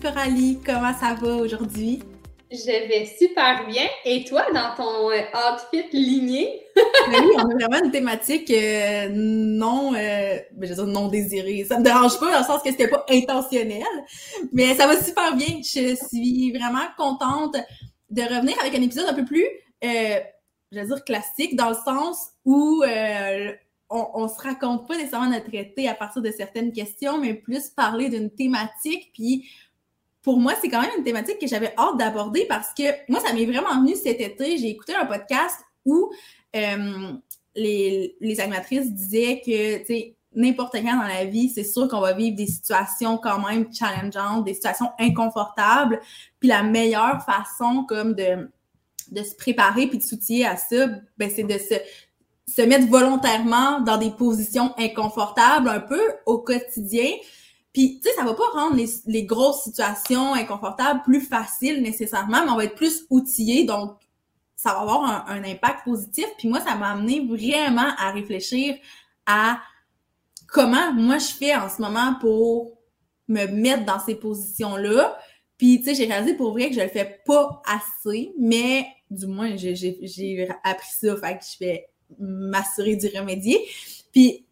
Coralie, comment ça va aujourd'hui? Je vais super bien. Et toi, dans ton euh, outfit ligné? Ben oui, on a vraiment une thématique euh, non, euh, ben, je veux dire non désirée. Ça me dérange pas dans le sens que c'était pas intentionnel, mais ça va super bien. Je suis vraiment contente de revenir avec un épisode un peu plus, je veux dire classique, dans le sens où on, on se raconte pas nécessairement notre été à partir de certaines questions, mais plus parler d'une thématique, puis pour moi, c'est quand même une thématique que j'avais hâte d'aborder parce que moi, ça m'est vraiment venu cet été. J'ai écouté un podcast où euh, les, les animatrices disaient que, tu sais, n'importe quand dans la vie, c'est sûr qu'on va vivre des situations quand même challengeantes, des situations inconfortables. Puis la meilleure façon comme de, de se préparer puis de s'outiller à ça, ben, c'est de se, se mettre volontairement dans des positions inconfortables un peu au quotidien puis, tu sais, ça va pas rendre les, les, grosses situations inconfortables plus faciles nécessairement, mais on va être plus outillé, donc ça va avoir un, impact positif. Puis moi, ça m'a amené vraiment à réfléchir à comment moi je fais en ce moment pour me mettre dans ces positions-là. Puis, tu sais, j'ai réalisé pour vrai que je le fais pas assez, mais du moins, j'ai appris ça, fait que je vais m'assurer d'y remédier. Puis,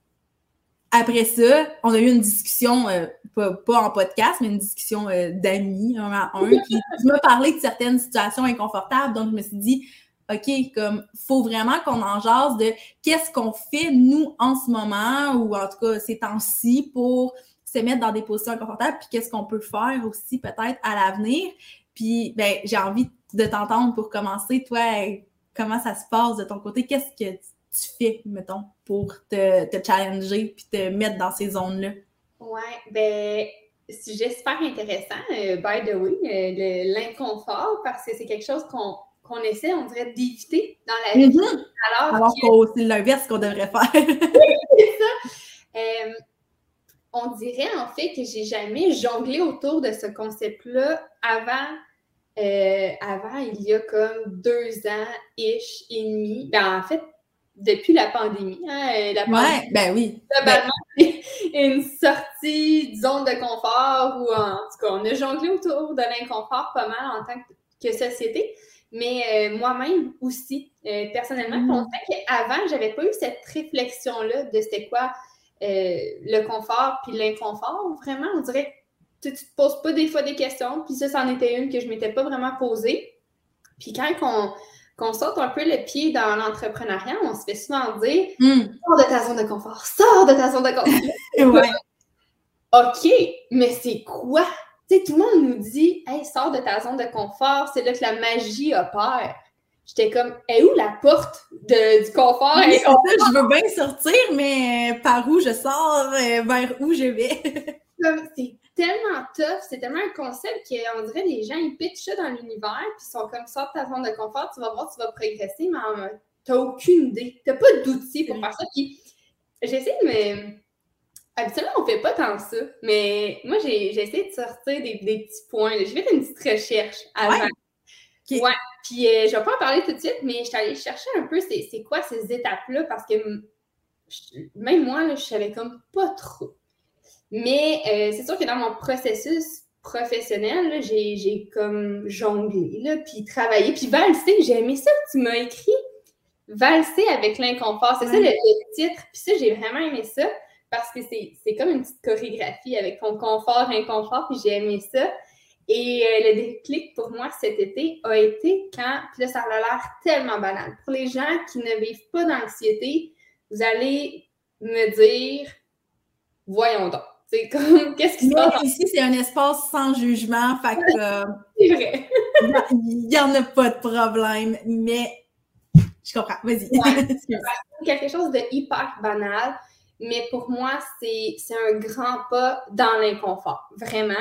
après ça, on a eu une discussion, euh, pas, en podcast, mais une discussion euh, d'amis, un à un, qui m'a parlé de certaines situations inconfortables. Donc, je me suis dit, OK, comme, faut vraiment qu'on en jase de qu'est-ce qu'on fait, nous, en ce moment, ou en tout cas, ces temps-ci, pour se mettre dans des positions inconfortables, puis qu'est-ce qu'on peut faire aussi, peut-être, à l'avenir. Puis, ben, j'ai envie de t'entendre pour commencer. Toi, comment ça se passe de ton côté? Qu'est-ce que tu fais, mettons, pour te, te challenger puis te mettre dans ces zones-là? Ouais, ben, sujet super intéressant, euh, by the way, euh, l'inconfort, parce que c'est quelque chose qu'on essaie, on dirait, d'éviter dans la vie. Mm-hmm. Alors, Alors que... c'est l'inverse qu'on devrait faire. c'est ça. Euh, on dirait en fait que j'ai jamais jonglé autour de ce concept-là avant, avant il y a comme deux ans, ish et demi. Ben, en fait, depuis la pandémie. Hein, euh, la pandémie, ben oui. Globalement, ben... une sortie de zone de confort ou en tout cas, on a jonglé autour de l'inconfort pas mal en tant que société. Mais euh, moi-même aussi, euh, personnellement, mm. qu'avant, j'avais pas eu cette réflexion-là de c'était quoi le confort puis l'inconfort. Vraiment, on dirait que tu te poses pas des fois des questions. Puis ça, c'en était une que je m'étais pas vraiment posée. Puis quand on, qu'on saute un peu le pied dans l'entrepreneuriat, on se fait souvent dire hmm. sors de ta zone de confort, sors de ta zone de confort. OK, mais c'est quoi? Tu sais, tout le monde nous dit Hey, sors de ta zone de confort, c'est là que la magie opère. J'étais comme, est où la porte de, du confort? je veux bien sortir, mais par où je sors, euh, vers où je vais? c'est tellement tough, c'est tellement un concept qu'on dirait les gens, ils pitchent ça dans l'univers, puis ils sont comme ça de ta zone de confort, tu vas voir, tu vas progresser, mais t'as aucune idée. T'as pas d'outils pour faire ça. Puis j'essaie de me. Habituellement, on fait pas tant ça, mais moi, j'ai essayé de sortir des, petits points. J'ai fait une petite recherche avant. Ouais. ouais. Puis euh, je vais pas en parler tout de suite, mais je suis allée chercher un peu c'est quoi ces étapes-là parce que même moi, là, je savais comme pas trop. Mais euh, c'est sûr que dans mon processus professionnel, j'ai comme jonglé, là, puis travaillé, puis valsé. J'ai aimé ça que tu m'as écrit. Valser avec l'inconfort. C'est ça le, titre. Puis ça, j'ai vraiment aimé ça parce que c'est comme une petite chorégraphie avec ton confort, inconfort, puis j'ai aimé ça. Et euh, le déclic pour moi cet été a été quand, puis là, ça a l'air tellement banal. Pour les gens qui ne vivent pas d'anxiété, vous allez me dire, voyons donc. C'est comme, qu'est-ce qui se passe? Ici, c'est un espace sans jugement, fait que. Euh, c'est vrai. Il n'y en a pas de problème, mais je comprends. Vas-y. c'est quelque chose de hyper banal, mais pour moi, c'est un grand pas dans l'inconfort. Vraiment.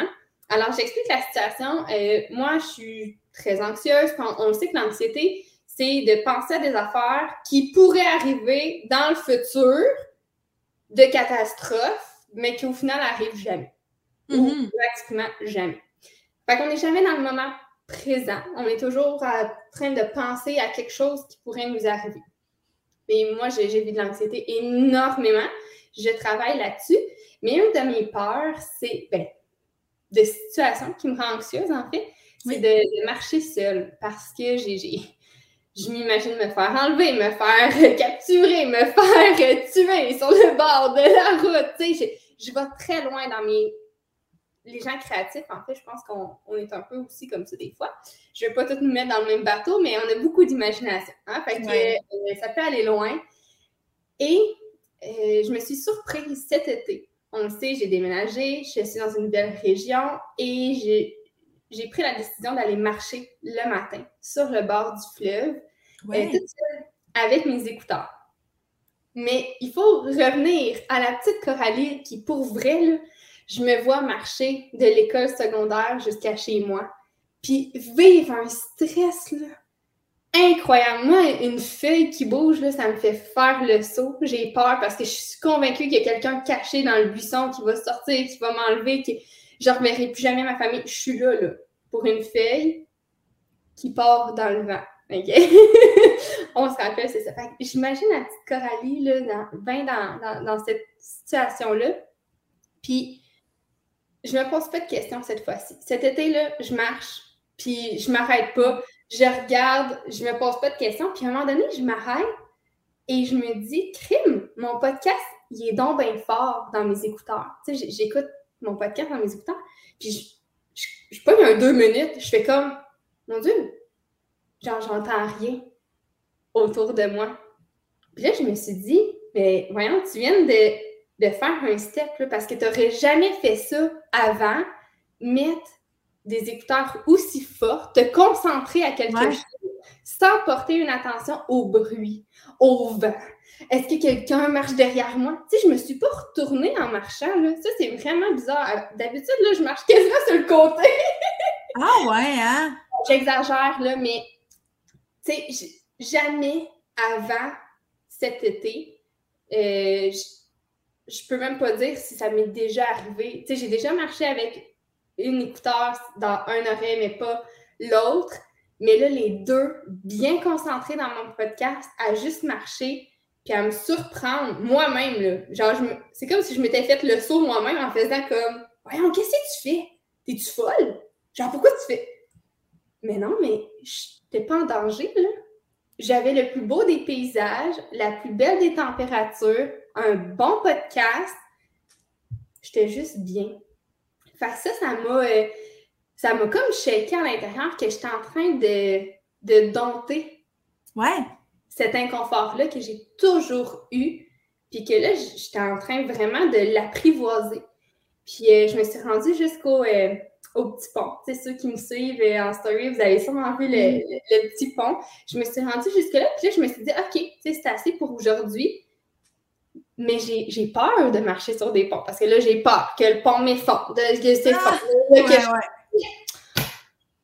Alors, j'explique la situation. Euh, moi, je suis très anxieuse. On, sait que l'anxiété, c'est de penser à des affaires qui pourraient arriver dans le futur de catastrophes, mais qui au final n'arrivent jamais. Ou mm-hmm. pratiquement jamais. Fait qu'on n'est jamais dans le moment présent. On est toujours en train de penser à quelque chose qui pourrait nous arriver. Et moi, j'ai vu de l'anxiété énormément. Je travaille là-dessus. Mais une de mes peurs, c'est ben, de situations qui me rend anxieuse, en fait, c'est de, marcher seule parce que j'ai. Je m'imagine me faire enlever, me faire capturer, me faire tuer sur le bord de la route. Tu sais, je, je vais très loin dans mes les gens créatifs, en fait, je pense qu'on est un peu aussi comme ça des fois. Je ne vais pas tout nous mettre dans le même bateau, mais on a beaucoup d'imagination. Hein? Fait que euh, ça peut aller loin. Et euh, je me suis surprise cet été. On le sait, j'ai déménagé, je suis dans une nouvelle région et j'ai pris la décision d'aller marcher le matin sur le bord du fleuve, euh, toute seule, avec mes écouteurs. Mais il faut revenir à la petite Coralie qui, pour vrai, là, je me vois marcher de l'école secondaire jusqu'à chez moi, puis vivre un stress, là, incroyable. Moi, une feuille qui bouge, là, ça me fait faire le saut. J'ai peur parce que je suis convaincue qu'il y a quelqu'un caché dans le buisson qui va sortir, qui va m'enlever, qui... je ne reverrai plus jamais ma famille. Je suis là, là, pour une feuille qui part dans le vent. OK? On se rappelle, c'est ça. J'imagine la petite Coralie, là, dans, dans, dans cette situation-là. Puis, je me pose pas de questions cette fois-ci. Cet été-là, je marche, puis je m'arrête pas. Je regarde, je me pose pas de questions. Puis à un moment donné, je m'arrête et je me dis, crime, mon podcast, il est donc bien fort dans mes écouteurs. Tu sais, j'écoute mon podcast dans mes écouteurs. Puis je, je, pas un deux minutes, je fais comme, mon Dieu, genre, j'entends rien autour de moi. Puis là, je me suis dit, mais voyons, tu viens de de faire un step, parce que tu n'aurais jamais fait ça avant, mettre des écouteurs aussi forts, te concentrer à quelque chose sans porter une attention au bruit, au vent. Est-ce que quelqu'un marche derrière moi? Tu sais, je me suis pas retournée en marchant, là. Ça, c'est vraiment bizarre. D'habitude, là, je marche quasiment sur le côté. ah ouais, hein? J'exagère, là, mais tu sais, jamais avant cet été, euh, je peux même pas dire si ça m'est déjà arrivé. Tu sais, j'ai déjà marché avec une écouteur dans un oreille, mais pas l'autre. Mais là, les deux, bien concentrés dans mon podcast, à juste marcher, puis à me surprendre moi-même. Genre, c'est comme si je m'étais fait le saut moi-même en faisant comme Voyons, qu'est-ce que tu fais? T'es-tu folle? Genre, pourquoi tu fais? Mais non, mais j'étais pas en danger, là. J'avais le plus beau des paysages, la plus belle des températures, un bon podcast. J'étais juste bien. Fait que ça, ça m'a, euh, ça m'a comme shaké à l'intérieur que j'étais en train de, de dompter. Ouais. Cet inconfort-là que j'ai toujours eu. Puis que là, j'étais en train vraiment de l'apprivoiser. Puis euh, je me suis rendue jusqu'au euh, au petit pont. C'est ceux qui me suivent en story, vous avez sûrement vu le, mm. le, petit pont. Je me suis rendue jusque-là, puis là, je me suis dit, OK, c'est assez pour aujourd'hui mais j'ai peur de marcher sur des ponts parce que là, j'ai peur que le pont m'effondre, que c'est ah!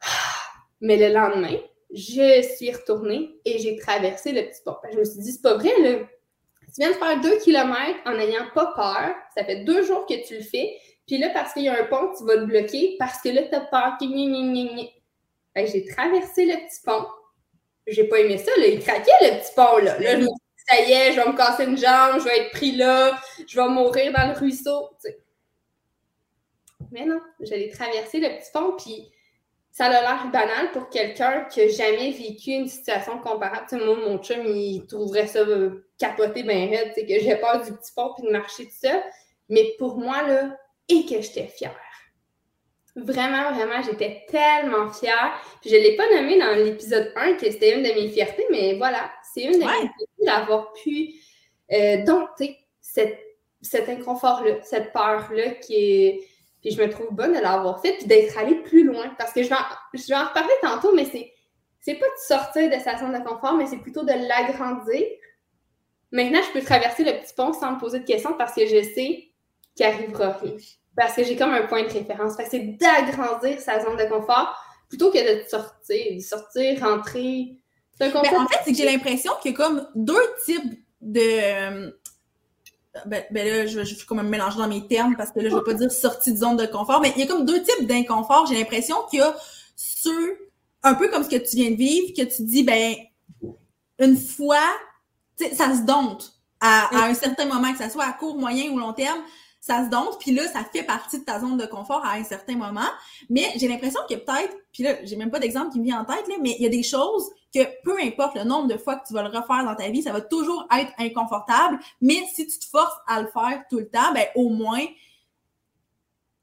Mais le lendemain, je suis retournée et j'ai traversé le petit pont. Je me suis dit, c'est pas vrai, là. Tu viens de faire deux kilomètres en n'ayant pas peur. Ça fait deux jours que tu le fais. Puis là, parce qu'il y a un pont, tu vas te bloquer parce que là, tu as peur. J'ai traversé le petit pont. J'ai pas aimé ça, là. Il craquait le petit pont, là. Là, je ça y est, je vais me casser une jambe, je vais être pris là, je vais mourir dans le ruisseau. Mais non, j'allais traverser le petit pont, puis ça a l'air banal pour quelqu'un qui n'a jamais vécu une situation comparable. Tu mon chum, il trouverait ça euh, capoté bien raide, que j'ai peur du petit pont puis de marcher tout ça. Mais pour moi, là, et que j'étais fière. Vraiment, vraiment, j'étais tellement fière. Puis je ne l'ai pas nommé dans l'épisode 1 que c'était une de mes fiertés, mais voilà, c'est une de mes fiertés d'avoir pu euh, dompter cet inconfort-là, cette peur-là qui est. Puis je me trouve bonne de l'avoir fait, puis d'être allée plus loin. Parce que je vais en, je vais en reparler tantôt, mais c'est, c'est pas de sortir de sa zone de confort, mais c'est plutôt de l'agrandir. Maintenant, je peux traverser le petit pont sans me poser de questions parce que je sais qu'il arrivera rien. Parce que j'ai comme un point de référence. Fait que c'est d'agrandir sa zone de confort plutôt que de sortir, de sortir, rentrer. C'est un ben, en fait, c'est que j'ai l'impression qu'il y a comme deux types de. Ben, ben là, je, je, suis comme un mélange dans mes termes parce que là, je veux pas dire sortie de zone de confort, mais il y a comme deux types d'inconfort. J'ai l'impression qu'il y a ceux, un peu comme ce que tu viens de vivre, que tu dis, ben, une fois, ça se dompte à, à, un certain moment, que ça soit à court, moyen ou long terme, ça se dompte, puis là, ça fait partie de ta zone de confort à un certain moment. Mais j'ai l'impression que peut-être, puis là, j'ai même pas d'exemple qui me vient en tête, là, mais il y a des choses que peu importe le nombre de fois que tu vas le refaire dans ta vie, ça va toujours être inconfortable. Mais si tu te forces à le faire tout le temps, ben au moins,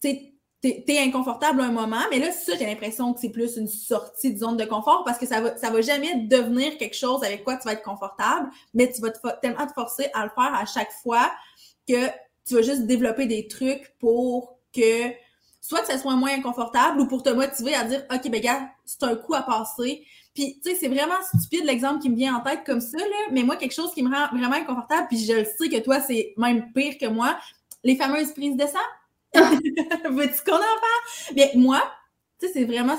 tu t'es es inconfortable un moment, mais là, ça, j'ai l'impression que c'est plus une sortie de zone de confort parce que ça va, ça va jamais devenir quelque chose avec quoi tu vas être confortable, mais tu vas tellement te forcer à le faire à chaque fois que tu vas juste développer des trucs pour que soit que ça soit moins inconfortable ou pour te motiver à dire OK, ben gars, c'est un coup à passer. Puis, tu sais, c'est vraiment stupide l'exemple qui me vient en tête comme ça, là, mais moi, quelque chose qui me rend vraiment inconfortable, puis je le sais que toi, c'est même pire que moi, les fameuses prises de sang. Veux-tu qu'on en parle? Mais moi, tu sais, c'est vraiment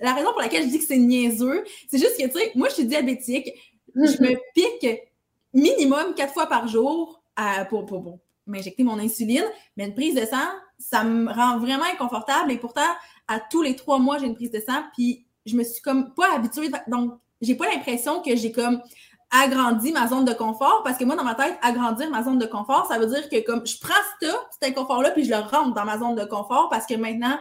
la raison pour laquelle je dis que c'est niaiseux, c'est juste que, tu sais, moi, je suis diabétique, je me pique minimum quatre fois par jour à, pour, pour, m'injecter mon insuline, mais une prise de sang, ça me rend vraiment inconfortable et pourtant, à tous les trois mois, j'ai une prise de sang, puis je me suis comme pas habituée, donc j'ai pas l'impression que j'ai comme agrandi ma zone de confort parce que moi, dans ma tête, agrandir ma zone de confort, ça veut dire que comme je prends ça, cet inconfort-là, puis je le rentre dans ma zone de confort parce que maintenant,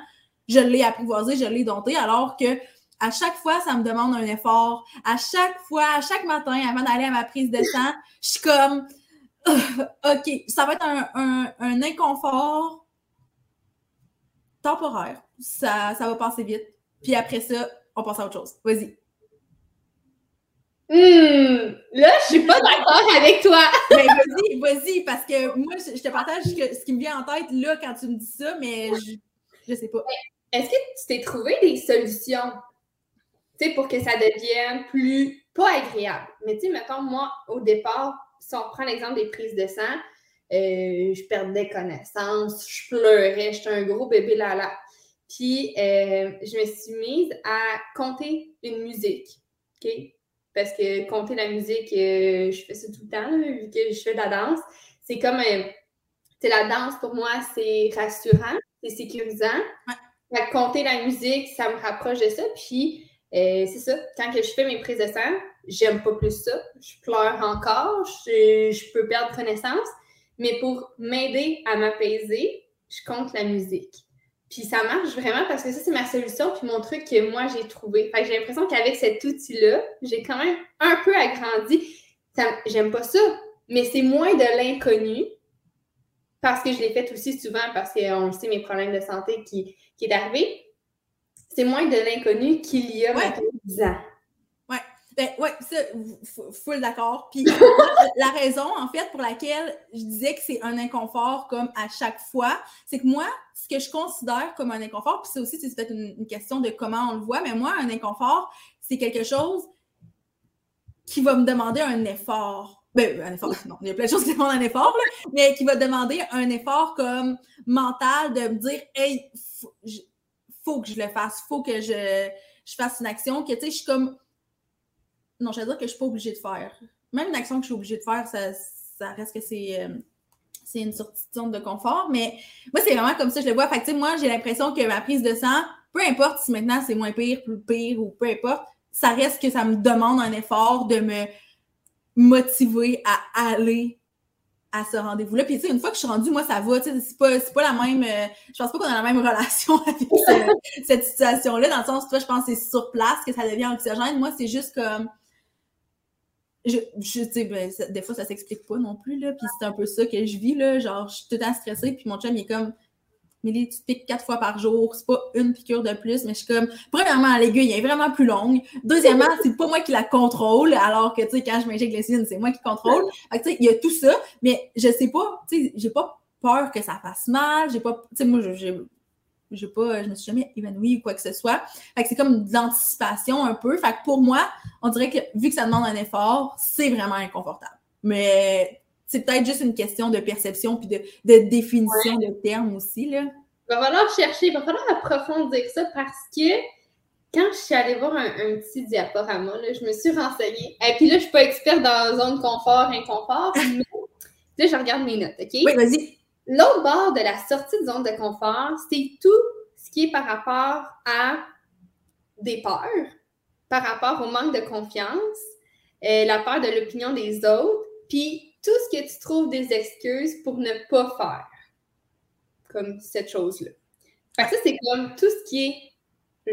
je l'ai apprivoisé, je l'ai dompté, alors que à chaque fois, ça me demande un effort. À chaque fois, à chaque matin, avant d'aller à ma prise de sang, je suis comme OK, ça va être un, un, inconfort temporaire. Ça, ça va passer vite. Puis après ça, on passe à autre chose. Vas-y. Hmm, là, je suis pas d'accord avec toi. mais vas-y, vas-y, parce que moi, je te partage ce qui me vient en tête là quand tu me dis ça, mais je, je sais pas. Est-ce que tu t'es trouvé des solutions, tu sais, pour que ça devienne plus, pas agréable? Mais tu sais, mettons, moi, au départ, si on prend l'exemple des prises de sang, euh, je perdais connaissance, je pleurais, j'étais un gros bébé là-là. Puis, euh, je me suis mise à compter une musique, OK? Parce que compter la musique, euh, je fais ça tout le temps, vu que je fais de la danse. C'est comme, c'est la danse pour moi, c'est rassurant, c'est sécurisant. compter la musique, ça me rapproche de ça. Puis, c'est ça, quand que je fais mes prises de sang, j'aime pas plus ça. Je pleure encore, je, peux perdre connaissance. Mais pour m'aider à m'apaiser, je compte la musique. Puis ça marche vraiment parce que ça, c'est ma solution, puis mon truc que moi, j'ai trouvé. Fait que j'ai l'impression qu'avec cet outil-là, j'ai quand même un peu agrandi. J'aime pas ça, mais c'est moins de l'inconnu parce que je l'ai fait aussi souvent parce qu'on sait mes problèmes de santé qui, qui est arrivé. C'est moins de l'inconnu qu'il y a ouais. 10 ans. Ben, ouais, ça, full d'accord. Puis la raison, en fait, pour laquelle je disais que c'est un inconfort comme à chaque fois, c'est que moi, ce que je considère comme un inconfort, puis c'est aussi, c'est peut-être une, question de comment on le voit, mais moi, un inconfort, c'est quelque chose qui va me demander un effort. Ben, un effort, non, il y a plein de choses qui demandent un effort, mais qui va demander un effort comme mental de me dire, hey, faut, faut que je le fasse, faut que je, je fasse une action, que tu sais, je suis comme non, je veux dire que je ne suis pas obligée de faire. Même une action que je suis obligée de faire, ça, reste que c'est. Euh, une sortie de zone de confort, mais moi, c'est vraiment comme ça, je le vois. Fait moi, j'ai l'impression que ma prise de sang, peu importe si maintenant c'est moins pire, plus pire ou peu importe, ça reste que ça me demande un effort de me motiver à aller à ce rendez-vous-là. Puis, tu sais, une fois que je suis rendue, moi, ça va. Tu sais, c'est pas, pas la même. Euh, je pense pas qu'on a la même relation avec cette situation-là, dans le sens, toi, je pense que c'est sur place que ça devient anxiogène. Moi, c'est juste comme je, sais, ben, des fois, ça s'explique pas non plus, là. Puis c'est un peu ça que je vis, là. Genre, je suis tout le stressée, puis mon chum, il est comme, Milly, tu piques quatre fois par jour, c'est pas une piqûre de plus, mais je suis comme, premièrement, l'aiguille est vraiment plus longue. Deuxièmement, c'est pas moi qui la contrôle, alors que, tu sais, quand je m'injecte l'insuline, c'est moi qui contrôle. Tu sais, il y a tout ça, mais je sais pas, tu sais, j'ai pas peur que ça fasse mal, j'ai pas, tu sais, moi, j'ai je pas, je me suis jamais évanouie ou quoi que ce soit. Fait que c'est comme de l'anticipation un peu. Fait que pour moi, on dirait que vu que ça demande un effort, c'est vraiment inconfortable. Mais c'est peut-être juste une question de perception puis de, définition de termes aussi, là. Il va falloir chercher, il va falloir approfondir ça parce que quand je suis allée voir un, petit diaporama, là, je me suis renseignée. Et puis là, je suis pas experte dans la zone confort, inconfort, mais là, je regarde mes notes, OK? Oui, vas-y. L'autre bord de la sortie de zone de confort, c'est tout ce qui est par rapport à des peurs, par rapport au manque de confiance, euh, la peur de l'opinion des autres, puis tout ce que tu trouves des excuses pour ne pas faire, comme cette chose-là. Ça, c'est comme tout ce qui est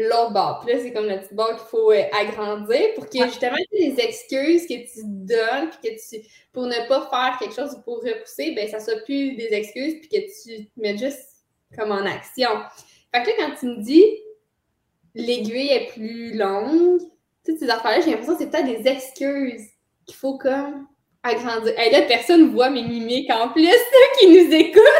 l'autre bord. Puis là, c'est comme la petite barre qu'il faut euh, agrandir pour que justement les excuses que tu donnes puis que tu pour ne pas faire quelque chose ou pour repousser, ben ça soit plus des excuses puis que tu te mettes juste comme en action. Fait que là, quand tu me dis l'aiguille est plus longue, toutes ces affaires-là, j'ai l'impression que c'est peut-être des excuses qu'il faut comme agrandir. Et là, personne voit mes mimiques en plus, ceux qui nous écoutent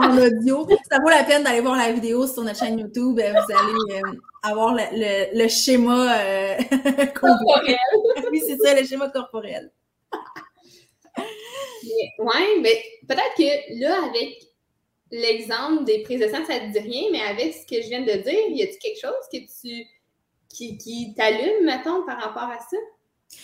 en audio. Ça vaut la peine d'aller voir la vidéo sur notre chaîne YouTube. Euh, vous allez euh, avoir le, le, schéma euh, corporel. oui, c'est ça, le schéma corporel. Oui, mais peut-être que là, avec l'exemple des prises de sang, ça ne te dit rien, mais avec ce que je viens de dire, y a-t-il quelque chose que tu qui, qui t'allume, mettons, par rapport à ça?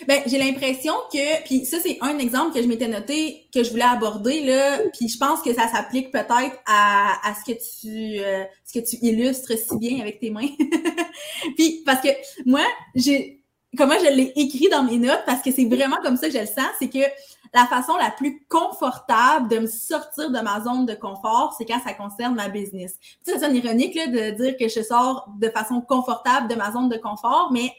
Ben, j'ai l'impression que, puis ça c'est un exemple que je m'étais noté que je voulais aborder là, puis je pense que ça s'applique peut-être à, à ce que tu euh, ce que tu illustres si bien avec tes mains. puis parce que moi, j'ai comment je l'ai écrit dans mes notes parce que c'est vraiment comme ça que je le sens, c'est que la façon la plus confortable de me sortir de ma zone de confort, c'est quand ça concerne ma business. Puis ça sonne ironique là, de dire que je sors de façon confortable de ma zone de confort, mais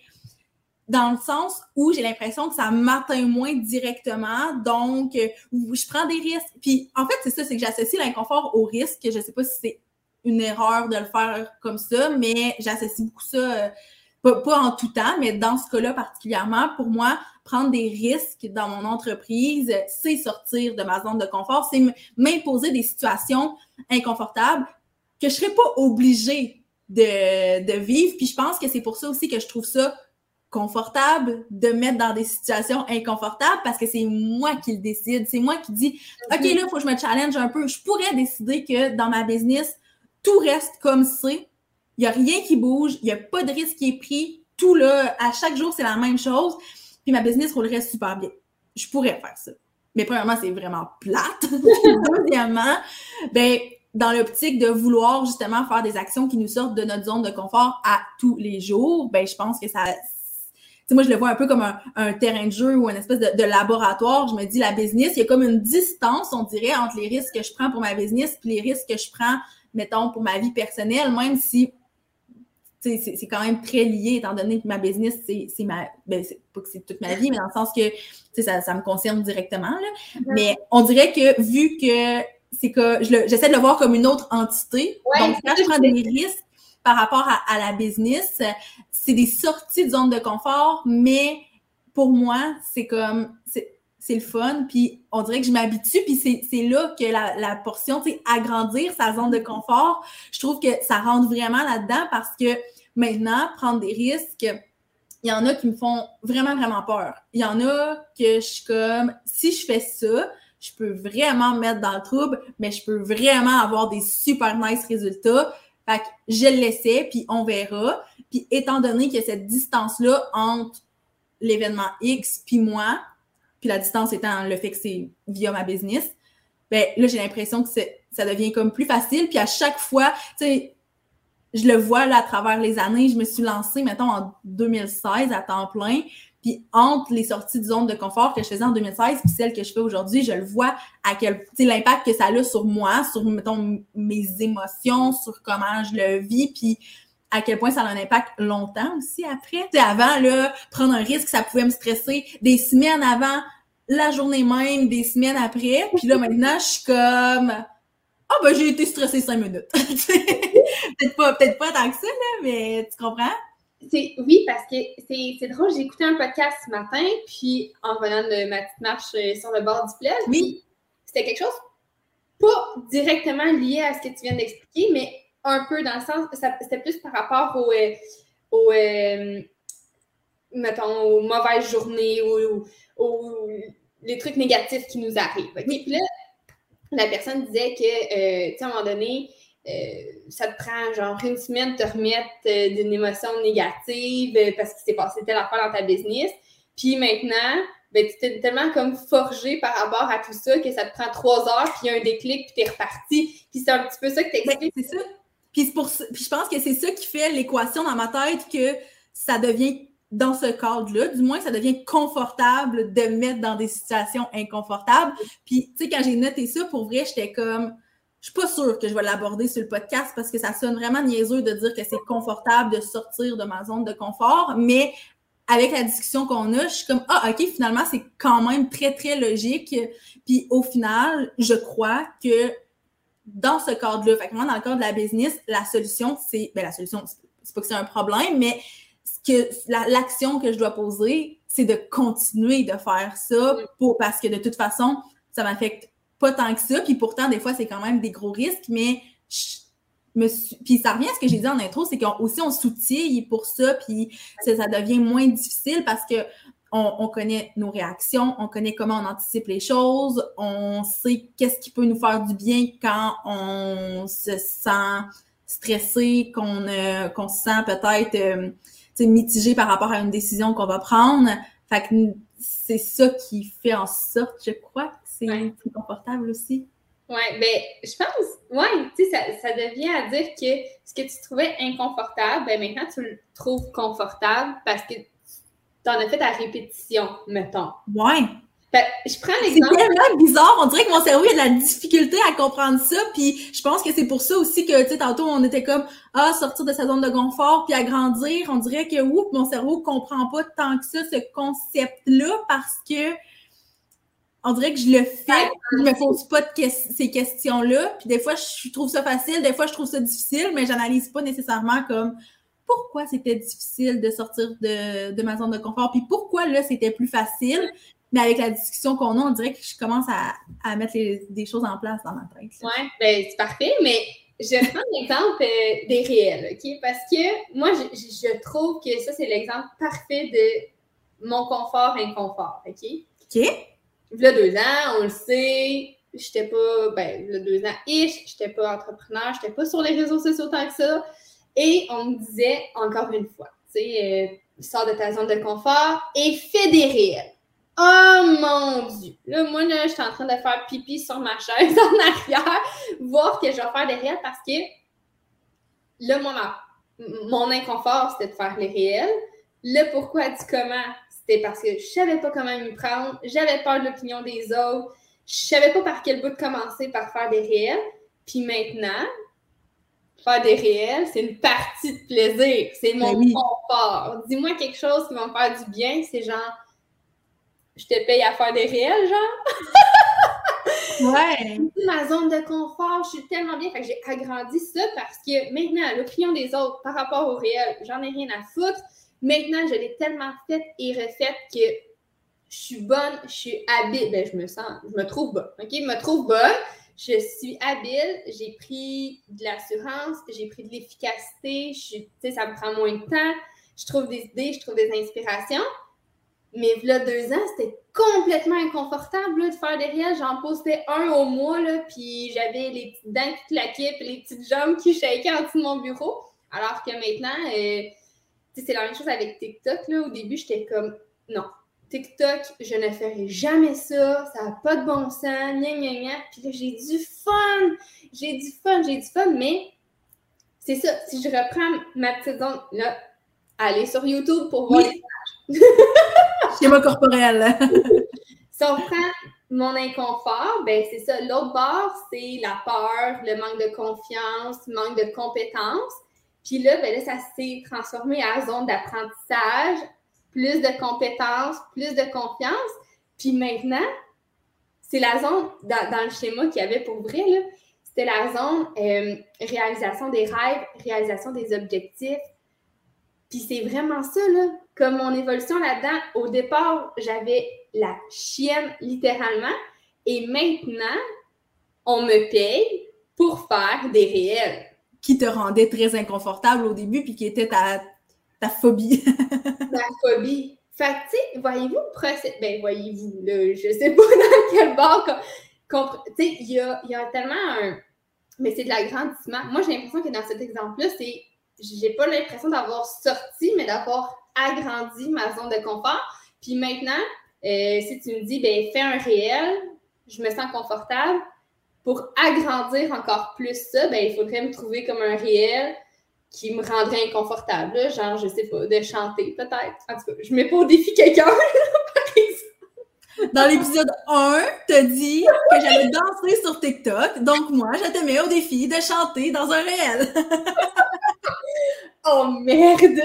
dans le sens où j'ai l'impression que ça m'atteint moins directement, donc euh, je prends des risques. Puis en fait, c'est ça, c'est que j'associe l'inconfort au risque. Je sais pas si c'est une erreur de le faire comme ça, mais j'associe beaucoup ça, euh, pas, en tout temps, mais dans ce cas-là particulièrement, pour moi, prendre des risques dans mon entreprise, c'est sortir de ma zone de confort, c'est m'imposer des situations inconfortables que je serais pas obligée de, de vivre. Puis je pense que c'est pour ça aussi que je trouve ça confortable de mettre dans des situations inconfortables parce que c'est moi qui le décide. C'est moi qui dis, OK, là, il faut que je me challenge un peu. Je pourrais décider que dans ma business, tout reste comme c'est. Il n'y a rien qui bouge. Il n'y a pas de risque qui est pris. Tout là, à chaque jour, c'est la même chose. Puis ma business roulerait super bien. Je pourrais faire ça. Mais premièrement, c'est vraiment plate. deuxièmement, ben, dans l'optique de vouloir justement faire des actions qui nous sortent de notre zone de confort à tous les jours, ben, je pense que ça, moi, je le vois un peu comme un, terrain de jeu ou une espèce de, laboratoire. Je me dis, la business, il y a comme une distance, on dirait, entre les risques que je prends pour ma business et les risques que je prends, mettons, pour ma vie personnelle, même si c'est quand même très lié, étant donné que ma business, c'est ma. Ben, pas que c'est toute ma vie, mais dans le sens que ça, ça me concerne directement. Là. Mais on dirait que vu que c'est que j'essaie de le voir comme une autre entité. donc, quand je prends des risques, par rapport à, la business, c'est des sorties de zone de confort, mais pour moi, c'est comme, c'est le fun, puis on dirait que je m'habitue, puis c'est là que la, la portion, tu sais, agrandir sa zone de confort, je trouve que ça rentre vraiment là-dedans parce que maintenant, prendre des risques, il y en a qui me font vraiment, vraiment peur. Il y en a que je suis comme, si je fais ça, je peux vraiment me mettre dans le trouble, mais je peux vraiment avoir des super nice résultats. Fait que je le laissais, puis on verra. Puis étant donné qu'il y a cette distance-là entre l'événement X puis moi, puis la distance étant le fait que c'est via ma business, ben là, j'ai l'impression que ça devient comme plus facile. Puis à chaque fois, tu sais, je le vois là à travers les années, je me suis lancée, mettons, en 2016 à temps plein. Entre les sorties de zone de confort que je faisais en 2016 puis celles que je fais aujourd'hui, je le vois à quel l'impact que ça a sur moi, sur mettons mes émotions, sur comment je le vis, puis à quel point ça a un impact longtemps aussi après. sais, avant là, prendre un risque, ça pouvait me stresser des semaines avant, la journée même, des semaines après. Puis là maintenant, je suis comme ah ben j'ai été stressée cinq minutes. peut-être pas, peut-être pas tant que ça là, mais tu comprends? Oui, parce que c'est drôle, j'ai écouté un podcast ce matin, puis en venant de ma petite marche euh, sur le bord du fleuve, oui. c'était quelque chose pas directement lié à ce que tu viens d'expliquer, mais un peu dans le sens, c'était plus par rapport aux, euh, au, euh, mettons, aux mauvaises journées, ou aux, les trucs négatifs qui nous arrivent. Puis là, la personne disait que, tu sais, à un moment donné, ça te prend genre une semaine de te remettre d'une émotion négative parce qu'il s'est passé telle affaire dans ta business. Puis maintenant, ben, tu t'es tellement comme forgé par rapport à tout ça que ça te prend trois heures, puis il y a un déclic, puis t'es reparti. Puis c'est un petit peu ça que t'expliques. Ben, c'est ça. Puis, pour, puis je pense que c'est ça qui fait l'équation dans ma tête que ça devient, dans ce cadre-là, du moins, ça devient confortable de mettre dans des situations inconfortables. Puis, tu sais, quand j'ai noté ça, pour vrai, j'étais comme, je suis pas sûre que je vais l'aborder sur le podcast parce que ça sonne vraiment niaiseux de dire que c'est confortable de sortir de ma zone de confort, mais avec la discussion qu'on a, je suis comme ah ok finalement c'est quand même très très logique. Puis au final, je crois que dans ce cadre-là, fait que moi dans le cadre de la business, la solution c'est ben la solution c'est pas que c'est un problème, mais ce que l'action que je dois poser, c'est de continuer de faire ça pour parce que de toute façon ça m'affecte pas tant que ça. Puis pourtant des fois c'est quand même des gros risques, mais je, puis ça revient à ce que j'ai dit en intro, c'est qu'aussi on, on s'outille pour ça, puis ça, devient moins difficile parce que on, connaît nos réactions, on connaît comment on anticipe les choses, on sait qu'est-ce qui peut nous faire du bien quand on se sent stressé, qu'on euh, qu'on se sent peut-être euh, mitigé par rapport à une décision qu'on va prendre. Fait que c'est ça qui fait en sorte, je crois, c'est plus confortable aussi. Oui, ben, je pense, ouais, tu sais, ça, ça, devient à dire que ce que tu trouvais inconfortable, ben maintenant tu le trouves confortable parce que tu en as fait ta répétition, mettons. Ouais. Ben, je prends l'exemple. C'est tellement bizarre. On dirait que mon cerveau a de la difficulté à comprendre ça. Puis je pense que c'est pour ça aussi que, tu sais, tantôt, on était comme, ah, sortir de sa zone de confort puis agrandir. On dirait que, oups, mon cerveau comprend pas tant que ça ce concept-là parce que on dirait que je le fais, je me pose pas de ces questions-là. Puis des fois, je trouve ça facile, des fois, je trouve ça difficile, mais j'analyse pas nécessairement comme pourquoi c'était difficile de sortir de, ma zone de confort, puis pourquoi là, c'était plus facile. Mais avec la discussion qu'on a, on dirait que je commence à, mettre des choses en place dans ma tête. Oui, ben, c'est parfait, mais je prends l'exemple euh, des réels, OK? Parce que moi, je, je trouve que ça, c'est l'exemple parfait de mon confort-inconfort, OK? OK a deux ans, on le sait, j'étais pas, ben, a deux ans ish, j'étais pas entrepreneur, j'étais pas sur les réseaux sociaux tant que ça. Et on me disait, encore une fois, tu sais, euh, sors de ta zone de confort et fais des réels. Oh mon Dieu! Là, moi, là, je suis en train de faire pipi sur ma chaise en arrière, voir que je vais faire des réels parce que là, moi, mon inconfort, c'était de faire les réels. Le pourquoi du comment, c'était parce que je savais pas comment m'y prendre, j'avais peur de l'opinion des autres, je savais pas par quel bout de commencer par faire des réels. Puis maintenant, faire des réels, c'est une partie de plaisir, c'est mon ben confort. Dis-moi quelque chose qui va me faire du bien, c'est genre, je te paye à faire des réels, genre. ouais. Ma zone de confort, je suis tellement bien. Fait que j'ai agrandi ça parce que maintenant, l'opinion des autres par rapport aux réels, j'en ai rien à foutre. Maintenant, je l'ai tellement faite et refaite que je suis bonne, je suis habile. Ben, je me sens, je me trouve bonne. OK? Je me trouve bonne. Je suis habile. J'ai pris de l'assurance, j'ai pris de l'efficacité. Tu sais, ça me prend moins de temps. Je trouve des idées, je trouve des inspirations. Mais là, deux ans, c'était complètement inconfortable de faire des réels. J'en postais un au mois, là, puis j'avais les petites dents qui claquaient, puis les petites jambes qui shakaient en dessous de mon bureau. Alors que maintenant, euh, c'est la même chose avec TikTok. Là. Au début, j'étais comme non. TikTok, je ne ferai jamais ça, ça n'a pas de bon sens, gna gna gna. Puis là, j'ai du fun, j'ai du fun, j'ai du fun, mais c'est ça. Si je reprends ma petite zone, là, allez sur YouTube pour voir les images. Schéma corporel. si on prend mon inconfort, ben c'est ça. L'autre bord, c'est la peur, le manque de confiance, le manque de compétences. Puis là, ben là, ça s'est transformé en zone d'apprentissage, plus de compétences, plus de confiance. Puis maintenant, c'est la zone, dans, le schéma qu'il y avait pour vrai, c'était la zone euh, réalisation des rêves, réalisation des objectifs. Puis c'est vraiment ça, là. Comme mon évolution là-dedans, au départ, j'avais la chienne littéralement. Et maintenant, on me paye pour faire des réels qui te rendait très inconfortable au début, puis qui était ta, ta phobie. ta phobie. Fait que, voyez-vous procès... Ben, voyez-vous, là, je sais pas dans quel bord... Tu sais, il y a, y a, tellement un, mais c'est de l'agrandissement. Moi, j'ai l'impression que dans cet exemple-là, c'est j'ai pas l'impression d'avoir sorti, mais d'avoir agrandi ma zone de confort. Puis maintenant, euh, si tu me dis, ben, fais un réel, je me sens confortable. Pour agrandir encore plus ça, ben, il faudrait me trouver comme un réel qui me rendrait inconfortable. Genre, je sais pas, de chanter peut-être. En tout cas, je mets pas au défi quelqu'un. Dans l'épisode 1, t'as dit que j'allais danser sur TikTok. Donc, moi, je te mets au défi de chanter dans un réel. oh merde!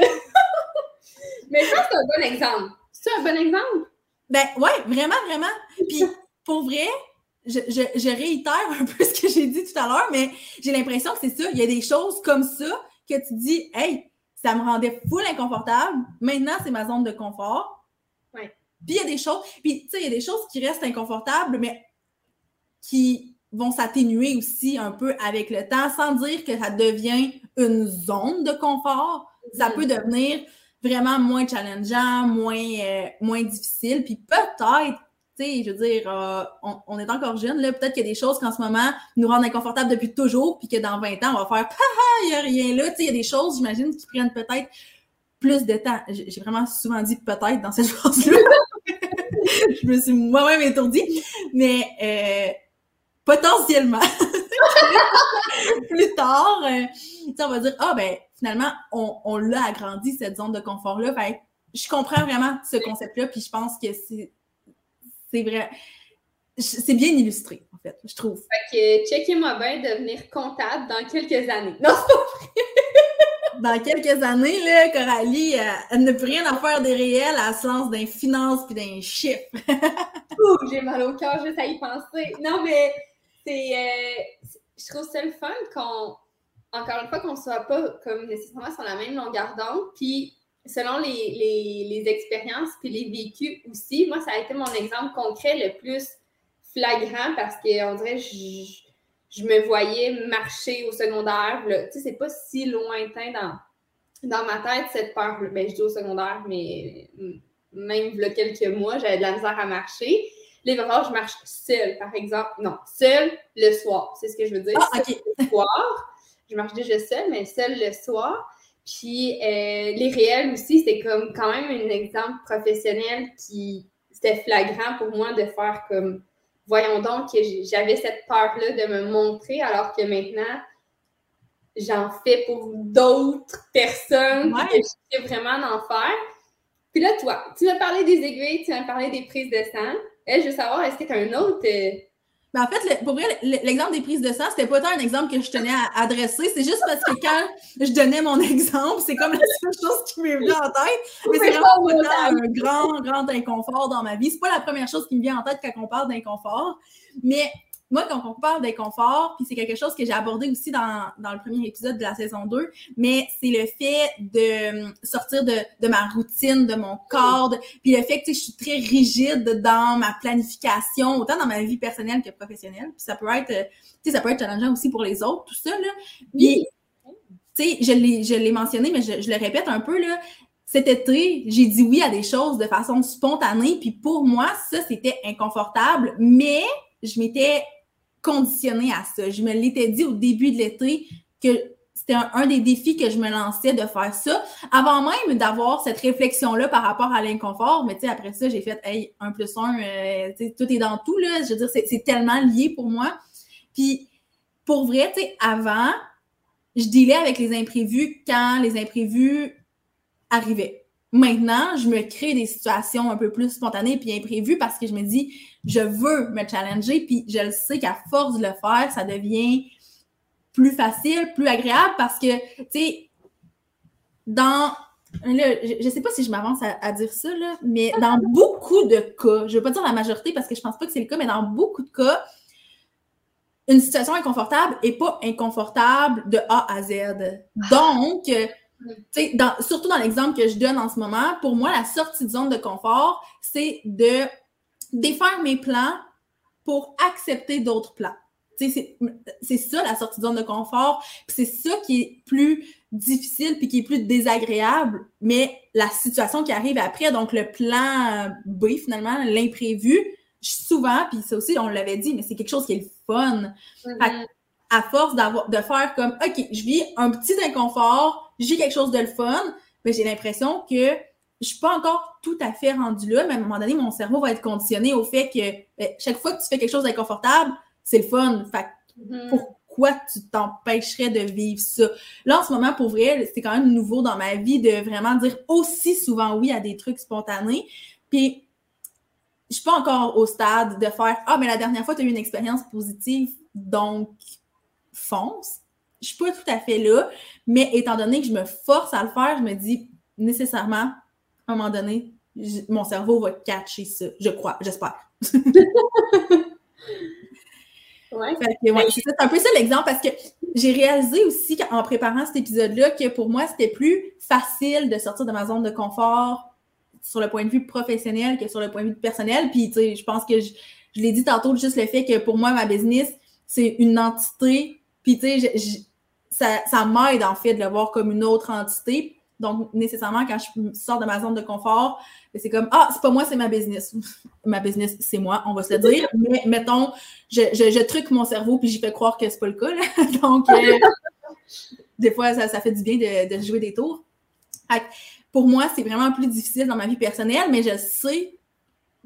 Mais ça, c'est un bon exemple. C'est un bon exemple? Ben, ouais, vraiment, vraiment. Puis, pour vrai, je, je, réitère un peu ce que j'ai dit tout à l'heure, mais j'ai l'impression que c'est ça. Il y a des choses comme ça que tu dis, hey, ça me rendait full inconfortable. Maintenant, c'est ma zone de confort. Ouais. Puis il y a des choses, puis tu sais, il y a des choses qui restent inconfortables, mais qui vont s'atténuer aussi un peu avec le temps, sans dire que ça devient une zone de confort. Ça mm-hmm. peut devenir vraiment moins challengeant, moins, euh, moins difficile. Puis peut-être tu sais, je veux dire, euh, on, est encore jeune, là. Peut-être qu'il y a des choses qu'en ce moment nous rendent inconfortables depuis toujours, puis que dans 20 ans, on va faire, ah, il n'y a rien là. Tu sais, il y a des choses, j'imagine, qui prennent peut-être plus de temps. J'ai vraiment souvent dit peut-être dans cette chose-là. je me suis moi-même étourdie. Mais euh, potentiellement, plus tard, euh, on va dire, ah, ben, finalement, on, on l'a agrandi, cette zone de confort-là. Fait je comprends vraiment ce concept-là, puis je pense que c'est c'est vrai. C'est bien illustré, en fait, je trouve. Fait que checkez-moi bien devenir comptable dans quelques années. Non, c'est pas vrai! dans quelques années, là, Coralie, euh, elle n'a plus rien à faire des réels, elle se lance d'un finance puis d'un chiffre. Ouh, j'ai mal au cœur juste à y penser. Non, mais c'est. Euh, je trouve ça le fun qu'on. Encore une fois, qu'on ne soit pas comme nécessairement sur la même longueur d'onde. Puis selon les, expériences puis les vécus aussi, moi, ça a été mon exemple concret le plus flagrant parce qu'on dirait je, je me voyais marcher au secondaire. Tu sais, c'est pas si lointain dans, dans ma tête, cette peur-là. Ben, je dis au secondaire, mais même il y a quelques mois, j'avais de la misère à marcher. Là, il va falloir que je marche seule, par exemple. Non, seule le soir. C'est ce que je veux dire. Ah, Le soir. Je marche déjà seule, mais seule le soir. Puis euh, les réels aussi, c'était comme quand même un exemple professionnel qui c'était flagrant pour moi de faire comme voyons donc que j'avais cette peur-là de me montrer alors que maintenant j'en fais pour d'autres personnes ouais. que je vraiment d'en faire. Puis là, toi, tu m'as parlé des aiguilles, tu m'as parlé des prises de sang. Et je veux savoir, est-ce que tu as un autre euh, mais en fait, pour vrai, l'exemple des prises de sang, c'était pas tant un exemple que je tenais à adresser. C'est juste parce que quand je donnais mon exemple, c'est comme la seule chose qui m'est venue en tête. Mais c'est vraiment pas un grand, grand inconfort dans ma vie. C'est pas la première chose qui me vient en tête quand on parle d'inconfort. Mais moi, quand on parle d'inconfort, puis c'est quelque chose que j'ai abordé aussi dans, dans, le premier épisode de la saison 2, mais c'est le fait de hum, sortir de, de, ma routine, de mon corps, puis le fait que je suis très rigide dans ma planification, autant dans ma vie personnelle que professionnelle. Puis ça peut être, euh, tu sais, ça peut être challengeant aussi pour les autres, tout ça, là. Puis, tu sais, je l'ai mentionné, mais je, je le répète un peu, là cet été, j'ai dit oui à des choses de façon spontanée, puis pour moi, ça, c'était inconfortable, mais je m'étais conditionnée à ça. Je me l'étais dit au début de l'été que c'était un, des défis que je me lançais de faire ça, avant même d'avoir cette réflexion-là par rapport à l'inconfort. Mais tu sais, après ça, j'ai fait, hey, un plus un, euh, tout est dans tout, là. Je veux dire, c'est tellement lié pour moi. Puis, pour vrai, tu sais, avant, je dealais avec les imprévus quand les imprévus arrivaient. Maintenant, je me crée des situations un peu plus spontanées puis imprévues parce que je me dis, je veux me challenger, puis je le sais qu'à force de le faire, ça devient plus facile, plus agréable parce que, tu sais, dans. je ne sais pas si je m'avance à, dire ça, là, mais dans beaucoup de cas, je ne veux pas dire la majorité parce que je pense pas que c'est le cas, mais dans beaucoup de cas, une situation inconfortable n'est pas inconfortable de A à Z. Donc, dans, surtout dans l'exemple que je donne en ce moment, pour moi, la sortie de zone de confort, c'est de défaire mes plans pour accepter d'autres plans. C'est ça la sortie de zone de confort. C'est ça qui est plus difficile puis qui est plus désagréable, mais la situation qui arrive après, donc le plan B finalement, l'imprévu, souvent, puis ça aussi on l'avait dit, mais c'est quelque chose qui est le fun. Mm-hmm à force d'avoir de faire comme OK, je vis un petit inconfort, vis quelque chose de le fun, mais j'ai l'impression que je suis pas encore tout à fait rendue là, mais à un moment donné, mon cerveau va être conditionné au fait que ben, chaque fois que tu fais quelque chose d'inconfortable, c'est le fun. Fait mm-hmm. pourquoi tu t'empêcherais de vivre ça? Là, en ce moment, pour vrai, c'est quand même nouveau dans ma vie de vraiment dire aussi souvent oui à des trucs spontanés. Puis, je suis pas encore au stade de faire Ah, mais la dernière fois, tu as eu une expérience positive, donc fonce. Je suis pas tout à fait là, mais étant donné que je me force à le faire, je me dis nécessairement, à un moment donné, mon cerveau va catcher ça. Je crois, j'espère. ouais. c'est un peu ça l'exemple parce que j'ai réalisé aussi en préparant cet épisode-là que pour moi, c'était plus facile de sortir de ma zone de confort sur le point de vue professionnel que sur le point de vue personnel. Puis, tu sais, je pense que je, je l'ai dit tantôt, juste le fait que pour moi, ma business, c'est une entité. Puis, tu sais, ça, ça m'aide en fait de le voir comme une autre entité. Donc, nécessairement, quand je sors de ma zone de confort, ben, c'est comme Ah, c'est pas moi, c'est ma business. ma business, c'est moi, on va se le dire. Mais mettons, je, je, truque mon cerveau puis j'y fais croire que c'est pas le cas. Donc, euh, des fois, ça, ça, fait du bien de, de jouer des tours. Pour moi, c'est vraiment plus difficile dans ma vie personnelle, mais je sais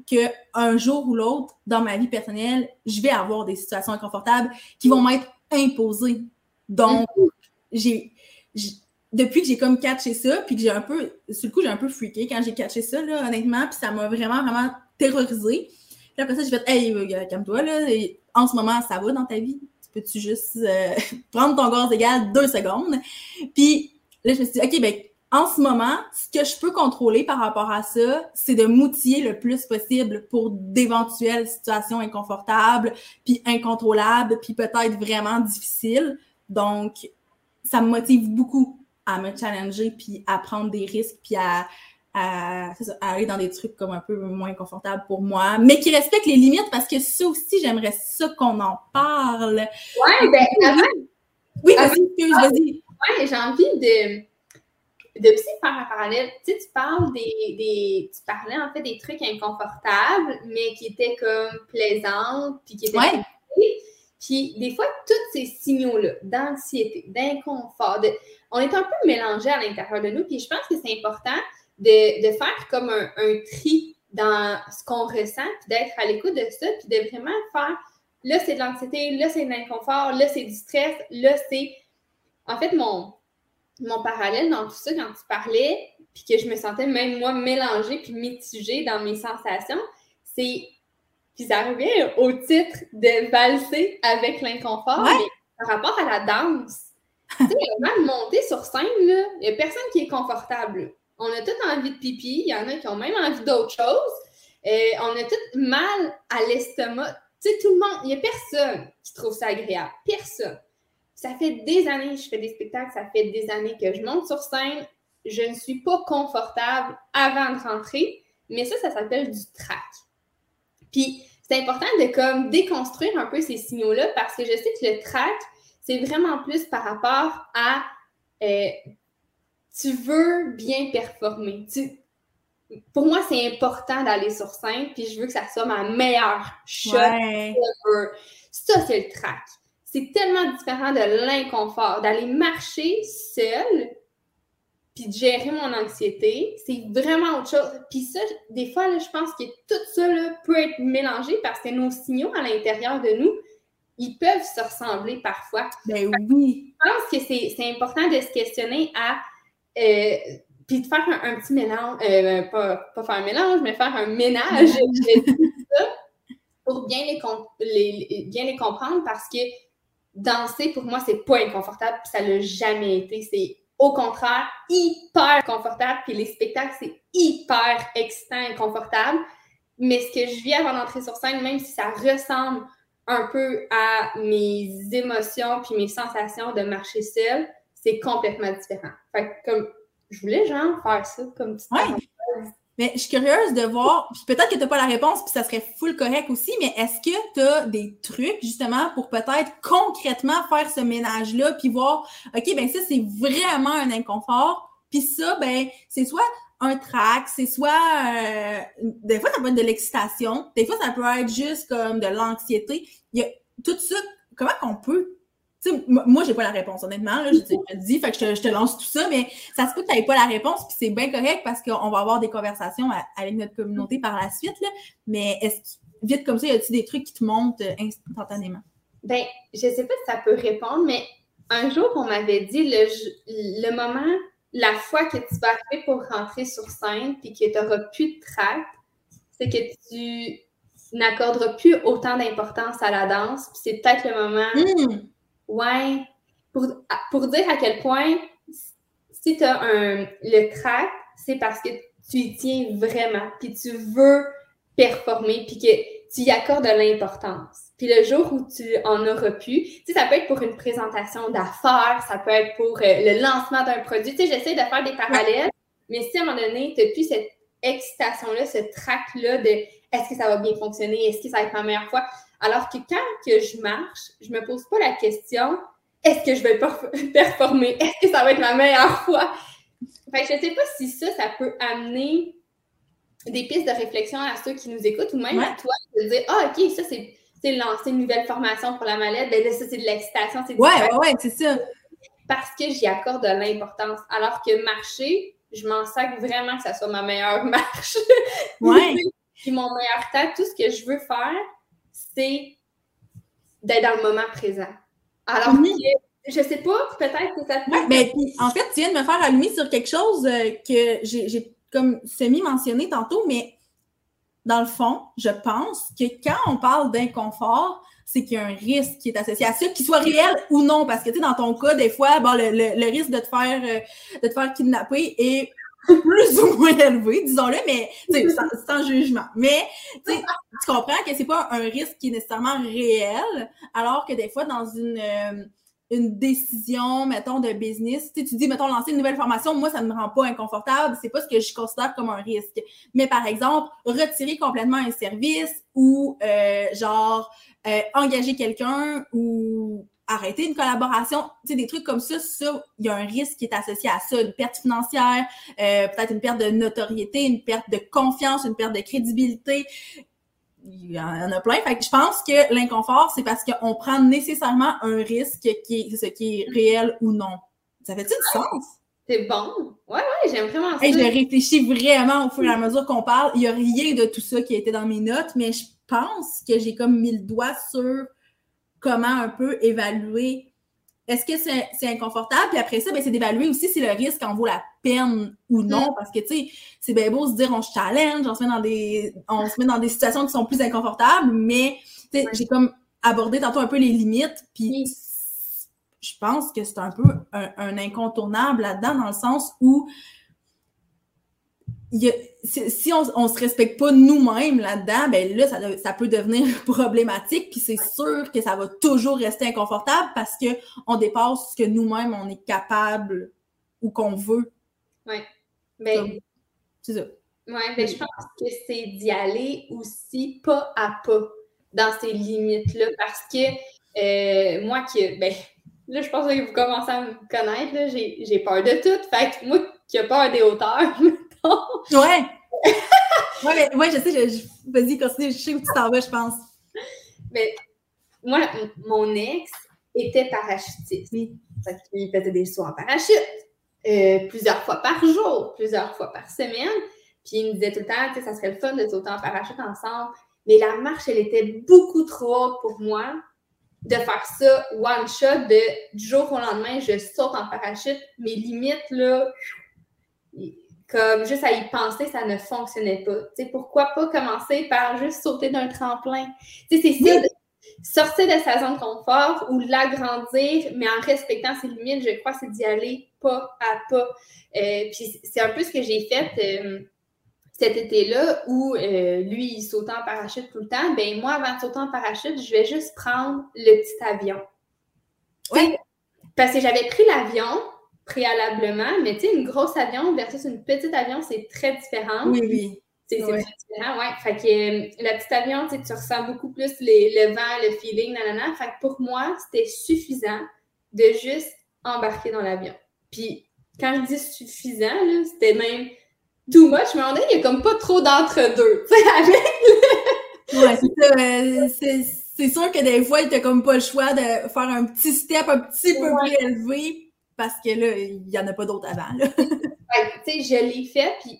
qu'un jour ou l'autre, dans ma vie personnelle, je vais avoir des situations inconfortables qui vont m'être imposées. Donc, j'ai depuis que j'ai comme catché ça, puis que j'ai un peu, sur le coup, j'ai un peu freaké quand j'ai catché ça, là, honnêtement, puis ça m'a vraiment, vraiment terrorisé. Puis après ça, j'ai fait, hey, euh, calme-toi, là, en ce moment, ça va dans ta vie? Peux-tu juste euh, prendre ton gaz égal deux secondes? Puis là, je me suis dit, OK, ben, en ce moment, ce que je peux contrôler par rapport à ça, c'est de m'outiller le plus possible pour d'éventuelles situations inconfortables, puis incontrôlables, puis peut-être vraiment difficiles. Donc, ça me motive beaucoup à me challenger, puis à prendre des risques, puis à, aller dans des trucs comme un peu moins confortables pour moi, mais qui respectent les limites parce que ça aussi, j'aimerais ça qu'on en parle. Ouais, ben, avant. Oui, vas-y, vas-y. Ouais, j'ai envie de, de aussi faire un parallèle. Tu sais, tu parles des, des, Tu parlais en fait des trucs inconfortables, mais qui étaient comme plaisantes, puis qui étaient. Ouais. Puis des fois, tous ces signaux-là d'anxiété, d'inconfort, de on est un peu mélangé à l'intérieur de nous. Puis je pense que c'est important de, faire comme un, tri dans ce qu'on ressent, puis d'être à l'écoute de ça, puis de vraiment faire là, c'est de l'anxiété, là, c'est de l'inconfort, là, c'est du stress, là, c'est. En fait, mon, mon parallèle dans tout ça, quand tu parlais, puis que je me sentais même moi mélangée puis mitigée dans mes sensations, c'est. Puis ça revient au titre de valser avec l'inconfort, mais par rapport à la danse tu sais, de monter sur scène, il n'y a personne qui est confortable. On a tous envie de pipi, il y en a qui ont même envie d'autre chose. Euh, on a tous mal à l'estomac. Tu sais, tout le monde, il n'y a personne qui trouve ça agréable. Personne. Ça fait des années que je fais des spectacles, ça fait des années que je monte sur scène. Je ne suis pas confortable avant de rentrer, mais ça, ça s'appelle du trac. Puis, c'est important de comme déconstruire un peu ces signaux-là parce que je sais que le trac, c'est vraiment plus par rapport à euh, tu veux bien performer. pour moi, c'est important d'aller sur scène, puis je veux que ça soit ma meilleure shot Ça, c'est le track. C'est tellement différent de l'inconfort. D'aller marcher seul, puis de gérer mon anxiété, c'est vraiment autre chose. Puis ça, des fois, je pense que tout ça peut être mélangé parce que nos signaux à l'intérieur de nous, ils peuvent se ressembler parfois. Ben oui. Je pense que c'est important de se questionner à. Euh, puis de faire un, petit mélange, euh, pas, faire un mélange, mais faire un ménage pour bien les, bien les comprendre parce que danser, pour moi, c'est pas inconfortable, puis ça l'a jamais été. C'est au contraire hyper confortable, puis les spectacles, c'est hyper excitant et confortable. Mais ce que je vis avant d'entrer sur scène, même si ça ressemble un peu à mes émotions puis mes sensations de marcher seule, c'est complètement différent. Fait que comme je voulais genre faire ça comme tu ouais. Mais je suis curieuse de voir, peut-être que tu n'as pas la réponse, puis ça serait full correct aussi, mais est-ce que tu as des trucs justement pour peut-être concrètement faire ce ménage-là, puis voir, OK, ben ça, c'est vraiment un inconfort, puis ça, ben, c'est soit un track, c'est soit euh, des fois ça peut être de l'excitation, des fois ça peut être juste comme de l'anxiété. Il y a tout ça, comment qu'on peut, tu moi, j'ai pas la réponse, honnêtement. Là, je, te dis, fait que je te, lance tout ça, mais ça se peut que tu n'aies pas la réponse, puis c'est bien correct parce qu'on va avoir des conversations avec notre communauté par la suite. Là. Mais est-ce vite comme ça, y a-t-il des trucs qui te montent euh, instantanément? Ben, je sais pas si ça peut répondre, mais un jour, on m'avait dit le, le moment, la fois que tu vas arriver pour rentrer sur scène, puis que tu n'auras plus de trac, c'est que tu n'accorderas plus autant d'importance à la danse, puis c'est peut-être le moment. Mmh. Ouais. Pour, pour dire à quel point, si tu as un, le trac, c'est parce que tu y tiens vraiment, puis tu veux performer, puis que tu y accordes de l'importance. Puis le jour où tu en auras pu, tu sais, ça peut être pour une présentation d'affaires, ça peut être pour euh, le lancement d'un produit. Tu sais, j'essaie de faire des parallèles, mais si à un moment donné, tu n'as plus cette excitation-là, ce trac-là de est-ce que ça va bien fonctionner, est-ce que ça va être ma meilleure fois, alors que quand que je marche, je me pose pas la question est-ce que je vais performer, est-ce que ça va être ma meilleure fois? Fait que je sais pas si ça, ça peut amener des pistes de réflexion à ceux qui nous écoutent ou même à toi de dire Ah, OK, ça, c'est lancer une nouvelle formation pour la mallette. Ben là, ça, c'est de l'excitation. Ouais, ouais, ouais, c'est ça. Parce que j'y accorde de l'importance. Alors que marcher, je m'en sac vraiment que ça soit ma meilleure marche. Ouais. Puis mon meilleur temps, tout ce que je veux faire, c'est d'être dans le moment présent. Alors que je sais pas, peut-être que ça peut. Ouais, ben, en fait, tu viens de me faire allumer sur quelque chose euh, que j'ai comme semi-mentionné tantôt, mais dans le fond, je pense que quand on parle d'inconfort, c'est qu'il y a un risque qui est associé à ça, qu'il soit réel ou non. Parce que, tu sais, dans ton cas, des fois, bon, le, risque de te faire euh, de te faire kidnapper est plus ou moins élevé, disons-le, mais sans, sans jugement. Mais tu comprends que c'est pas un risque qui est nécessairement réel, alors que des fois, dans une, euh, une décision, mettons, de business. Tu, dis, mettons, lancer une nouvelle formation, moi, ça ne me rend pas inconfortable. C'est pas ce que je considère comme un risque. Mais par exemple, retirer complètement un service ou euh, genre euh, engager quelqu'un ou arrêter une collaboration, tu sais, des trucs comme ça, ça, il y a un risque qui est associé à ça, une perte financière, euh, peut-être une perte de notoriété, une perte de confiance, une perte de crédibilité il y en a plein. Fait que je pense que l'inconfort, c'est parce qu'on prend nécessairement un risque qui est ce qui est réel ou non. Ça fait-tu du sens? C'est bon. Ouais, ouais, j'aime vraiment ça. je réfléchis vraiment au fur et à mesure qu'on parle. Il n'y a rien de tout ça qui a été dans mes notes, mais je pense que j'ai comme mis le doigt sur comment un peu évaluer est-ce que c'est inconfortable? Puis après ça, ben, c'est d'évaluer aussi si le risque en vaut la peine ou non. Mm. Parce que, tu sais, c'est bien beau se dire on se challenge, on se met dans des, on se met dans des situations qui sont plus inconfortables, mais, tu sais, j'ai comme abordé tantôt un peu les limites. Puis, je pense que c'est un peu un incontournable là-dedans, dans le sens où si on, on se respecte pas nous-mêmes là-dedans, ben là, ça, ça, peut devenir problématique, puis c'est sûr que ça va toujours rester inconfortable parce que on dépasse ce que nous-mêmes on est capable ou qu'on veut. Oui. Ben, c'est ça. Oui, ben, je pense que c'est d'y aller aussi pas à pas dans ces limites-là parce que euh, moi qui, ben, là, je pense que vous commencez à me connaître, j'ai peur de tout. Fait que moi qui ai peur des hauteurs, ouais. ouais, mais, je sais, je, vas-y, continue, je sais où tu t'en vas, je pense. Mais moi, mon ex était parachutiste. Il faisait des sauts en parachute euh, plusieurs fois par jour, plusieurs fois par semaine. Puis il me disait tout le temps, sais, ça serait le fun de sauter en parachute ensemble. Mais la marche, elle était beaucoup trop haute pour moi de faire ça one shot de du jour au lendemain, je saute en parachute. Mes limites, là, comme juste à y penser, ça ne fonctionnait pas. sais, pourquoi pas commencer par juste sauter d'un tremplin? C'est ça, sortir de sa zone de confort ou l'agrandir, mais en respectant ses limites, je crois, c'est d'y aller pas à pas. Euh, puis c'est un peu ce que j'ai fait euh, cet été-là où euh, lui, il sautait en parachute tout le temps. Ben moi, avant de sauter en parachute, je vais juste prendre le petit avion. Oui. Parce que j'avais pris l'avion, préalablement, mais tu sais, une grosse avion versus une petite avion, c'est très différent. Oui, oui. C'est très différent, ouais. Fait que euh, la petite avion, tu ressens beaucoup plus les, le vent, le feeling, nanana. Fait que pour moi, c'était suffisant de juste embarquer dans l'avion. Puis quand je dis suffisant, c'était même too much, mais on est, il y a comme pas trop d'entre-deux. Tu sais, avec. ouais, c'est ça. c'est sûr que des fois, t'as comme pas le choix de faire un petit step un petit peu plus élevé parce que là, il y en a pas d'autres avant. Là. tu sais, je l'ai fait, puis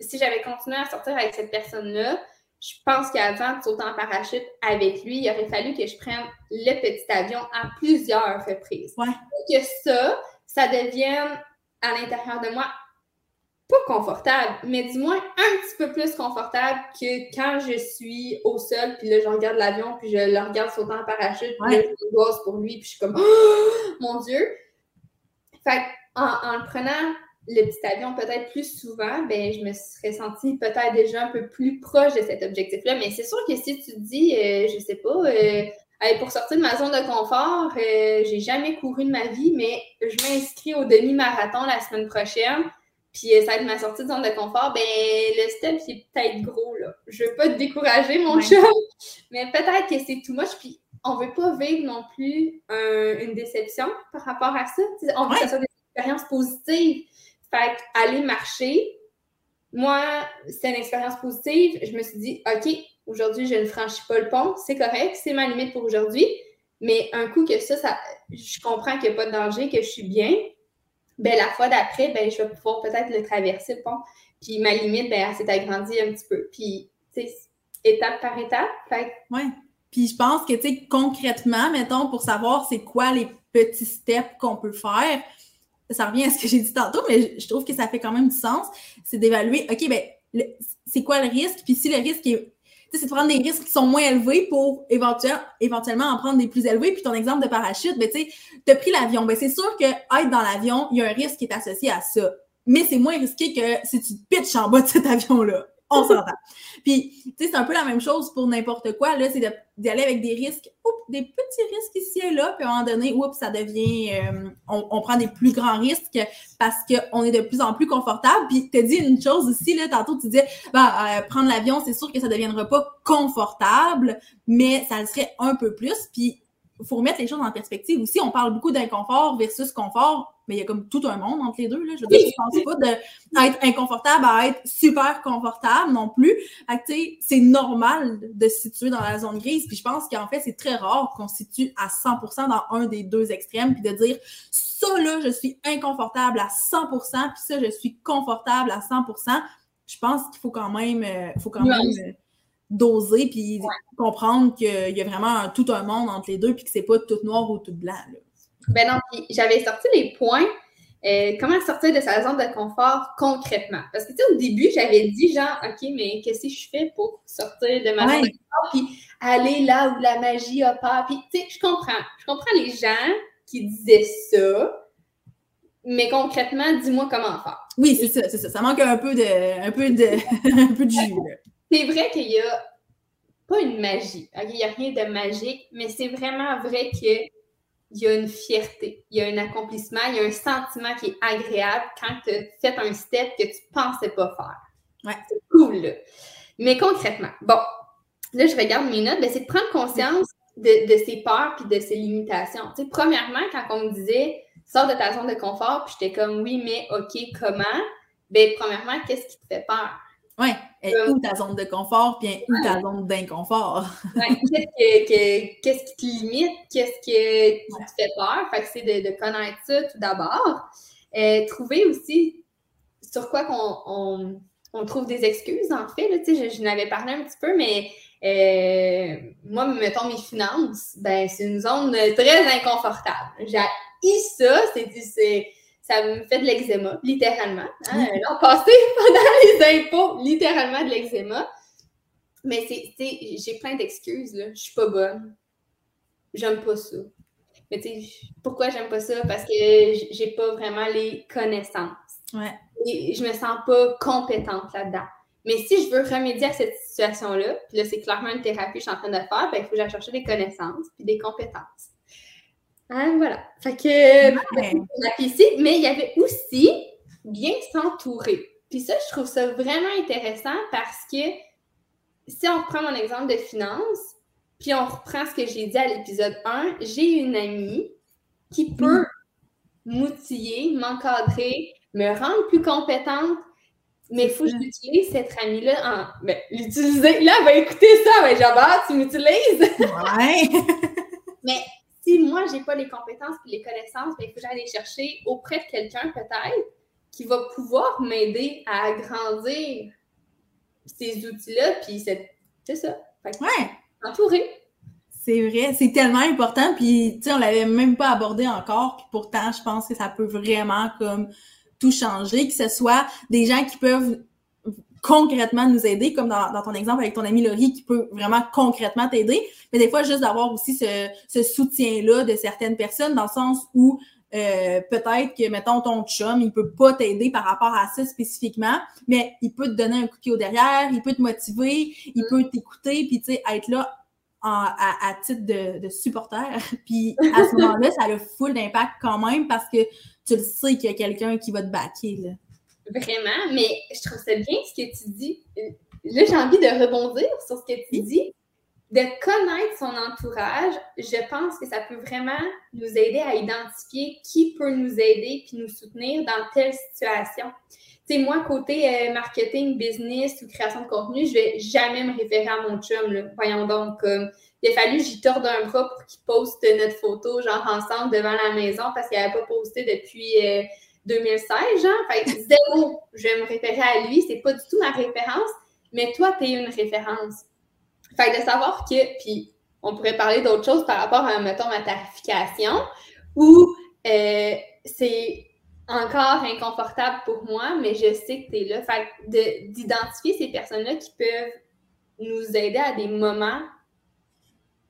si j'avais continué à sortir avec cette personne-là, je pense qu'avant de sauter en parachute avec lui, il aurait fallu que je prenne le petit avion à plusieurs reprises. Ouais. que ça, ça devienne à l'intérieur de moi pas confortable, mais du moins un petit peu plus confortable que quand je suis au sol, puis là, je regarde l'avion, puis je le regarde sauter en parachute, puis là, je pour lui, puis je suis comme oh, mon Dieu! Fait en, en le prenant le petit avion peut-être plus souvent, ben, je me serais sentie peut-être déjà un peu plus proche de cet objectif-là. Mais c'est sûr que si tu te dis, euh, je sais pas, euh, pour sortir de ma zone de confort, euh, j'ai jamais couru de ma vie, mais je m'inscris au demi-marathon la semaine prochaine, puis ça va être ma sortie de zone de confort, ben le step, c'est peut-être gros, là. Je veux pas te décourager, mon ouais. mais peut-être que c'est tout moche, puis on veut pas vivre non plus une déception par rapport à ça. on veut que ça soit des expériences positives. Fait aller marcher, moi, c'est une expérience positive. Je me suis dit, OK, aujourd'hui, je ne franchis pas le pont, c'est correct, c'est ma limite pour aujourd'hui. Mais un coup que ça, ça je comprends qu'il n'y a pas de danger, que je suis bien, ben la fois d'après, ben, je vais pouvoir peut-être le traverser le pont. Puis ma limite, ben, elle s'est agrandie un petit peu. Puis, tu sais, étape par étape. Fait... Ouais. Puis je pense que, tu sais, concrètement, mettons, pour savoir c'est quoi les petits steps qu'on peut faire, ça revient à ce que j'ai dit tantôt, mais je trouve que ça fait quand même du sens, c'est d'évaluer, OK, ben, c'est quoi le risque? Puis si le risque est. c'est de prendre des risques qui sont moins élevés pour éventuellement en prendre des plus élevés. Puis ton exemple de parachute, ben, tu as pris l'avion. Ben, c'est sûr que être dans l'avion, il y a un risque qui est associé à ça. Mais c'est moins risqué que si tu te pitches en bas de cet avion-là on s'entend. Puis, tu sais, c'est un peu la même chose pour n'importe quoi, là, c'est d'y aller avec des risques, oups, des petits risques ici et là, puis à un moment donné, oups, ça devient, euh, on, prend des plus grands risques parce qu'on est de plus en plus confortable. Puis, tu dit une chose aussi, là, tantôt, tu disais, bah, euh, prendre l'avion, c'est sûr que ça ne deviendra pas confortable, mais ça le serait un peu plus. Puis, faut remettre les choses en perspective aussi. On parle beaucoup d'inconfort versus confort mais il y a comme tout un monde entre les deux. Là. Je veux dire, je pense pas d'être inconfortable à être super confortable non plus. c'est normal de se situer dans la zone grise. Puis je pense qu'en fait, c'est très rare qu'on se situe à 100% dans un des deux extrêmes, puis de dire ça là, je suis inconfortable à 100%, puis ça, je suis confortable à 100%. Je pense qu'il faut quand même, euh, faut quand même euh, doser puis comprendre qu'il y a vraiment tout un monde entre les deux, puis que c'est pas tout noir ou tout blanc. Là. Ben non, puis j'avais sorti les points. Euh, comment sortir de sa zone de confort concrètement? Parce que, tu sais, au début, j'avais dit, genre, OK, mais qu'est-ce que je fais pour sortir de ma zone de confort, puis aller là où la magie opère? Puis, tu sais, je comprends. Je comprends les gens qui disaient ça, mais concrètement, dis-moi comment faire. Oui, c'est ça, c'est ça. Ça manque un peu de, un peu de, un peu de jus. C'est vrai qu'il y a pas une magie. Il n'y a rien de magique, mais c'est vraiment vrai que il y a une fierté, il y a un accomplissement, il y a un sentiment qui est agréable quand tu as fait un step que tu ne pensais pas faire. Ouais. C'est cool. Mais concrètement, bon, là, je regarde mes notes, ben, c'est de prendre conscience de, de, ses peurs puis de ses limitations. Tu sais, premièrement, quand on me disait sors de ta zone de confort, puis j'étais comme oui, mais OK, comment? Ben, premièrement, qu'est-ce qui te fait peur? Oui, où ta zone de confort, puis où ta zone d'inconfort. qu'est-ce, qui te limite? Qu'est-ce qui te fait peur? Fait que c'est de, connaître ça tout d'abord. Euh, trouver aussi sur quoi qu'on on, trouve des excuses, en fait. Là, je, je n'avais parlé un petit peu, mais euh, moi, mettons mes finances, ben, c'est une zone très inconfortable. J'ai ça, c'est ça me fait de l'eczéma, littéralement. Hein? L'an passé, pendant les impôts, littéralement de l'eczéma. Mais c'est, j'ai plein d'excuses, là. Je suis pas bonne. J'aime pas ça. Mais tu sais, pourquoi j'aime pas ça? Parce que j'ai pas vraiment les connaissances. Ouais. Et je me sens pas compétente là-dedans. Mais si je veux remédier à cette situation-là, puis là, c'est clairement une thérapie que je suis en train de faire, ben, il faut que j'aille chercher des connaissances puis des compétences. Ah, voilà. Fait que ben, ici, mais il y avait aussi bien s'entourer. Puis ça, je trouve ça vraiment intéressant parce que si on reprend mon exemple de finance, puis on reprend ce que j'ai dit à l'épisode 1, j'ai une amie qui peut m'outiller, m'encadrer, me rendre plus compétente, Mais il faut que j'utilise cette amie-là en. Ben, l'utiliser. Là, elle va écouter ça. Ben, genre, tu m'utilises. Ouais. Mais si moi, j'ai pas les compétences et les connaissances, ben, il faut que j'aille les chercher auprès de quelqu'un, peut-être, qui va pouvoir m'aider à agrandir ces outils-là. Puis c'est ça. Fait que, Ouais. Entouré. C'est vrai, c'est tellement important, puis tu sais, on l'avait même pas abordé encore, puis pourtant, je pense que ça peut vraiment comme tout changer, que ce soit des gens qui peuvent concrètement nous aider, comme dans, ton exemple avec ton ami Laurie, qui peut vraiment concrètement t'aider, mais des fois, juste d'avoir aussi ce, soutien-là de certaines personnes, dans le sens où euh, peut-être que, mettons, ton chum, il peut pas t'aider par rapport à ça spécifiquement, mais il peut te donner un coup de pied au derrière, il peut te motiver, il peut t'écouter, puis tu sais, être là à, titre de, supporter. Puis à ce moment-là, ça a le full d'impact quand même parce que tu le sais qu'il y a quelqu'un qui va te backer. Là. Vraiment, mais je trouve ça bien ce que tu dis. Là, j'ai envie de rebondir sur ce que tu dis. De connaître son entourage, je pense que ça peut vraiment nous aider à identifier qui peut nous aider puis nous soutenir dans telle situation. Tu sais, moi, côté euh, marketing, business ou création de contenu, je vais jamais me référer à mon chum. Là. Voyons donc, il a fallu que j'y torde un bras pour qu'il poste notre photo, genre ensemble devant la maison parce qu'il n'avait pas posté depuis euh, 2016, genre. Fait que zéro, je vais me référer à lui. C'est pas du tout ma référence, mais toi, tu es une référence. Fait que de savoir que, puis on pourrait parler d'autre chose par rapport à, mettons, ma tarification, où euh, c'est encore inconfortable pour moi, mais je sais que tu es là. Fait que de- d'identifier ces personnes-là qui peuvent nous aider à des moments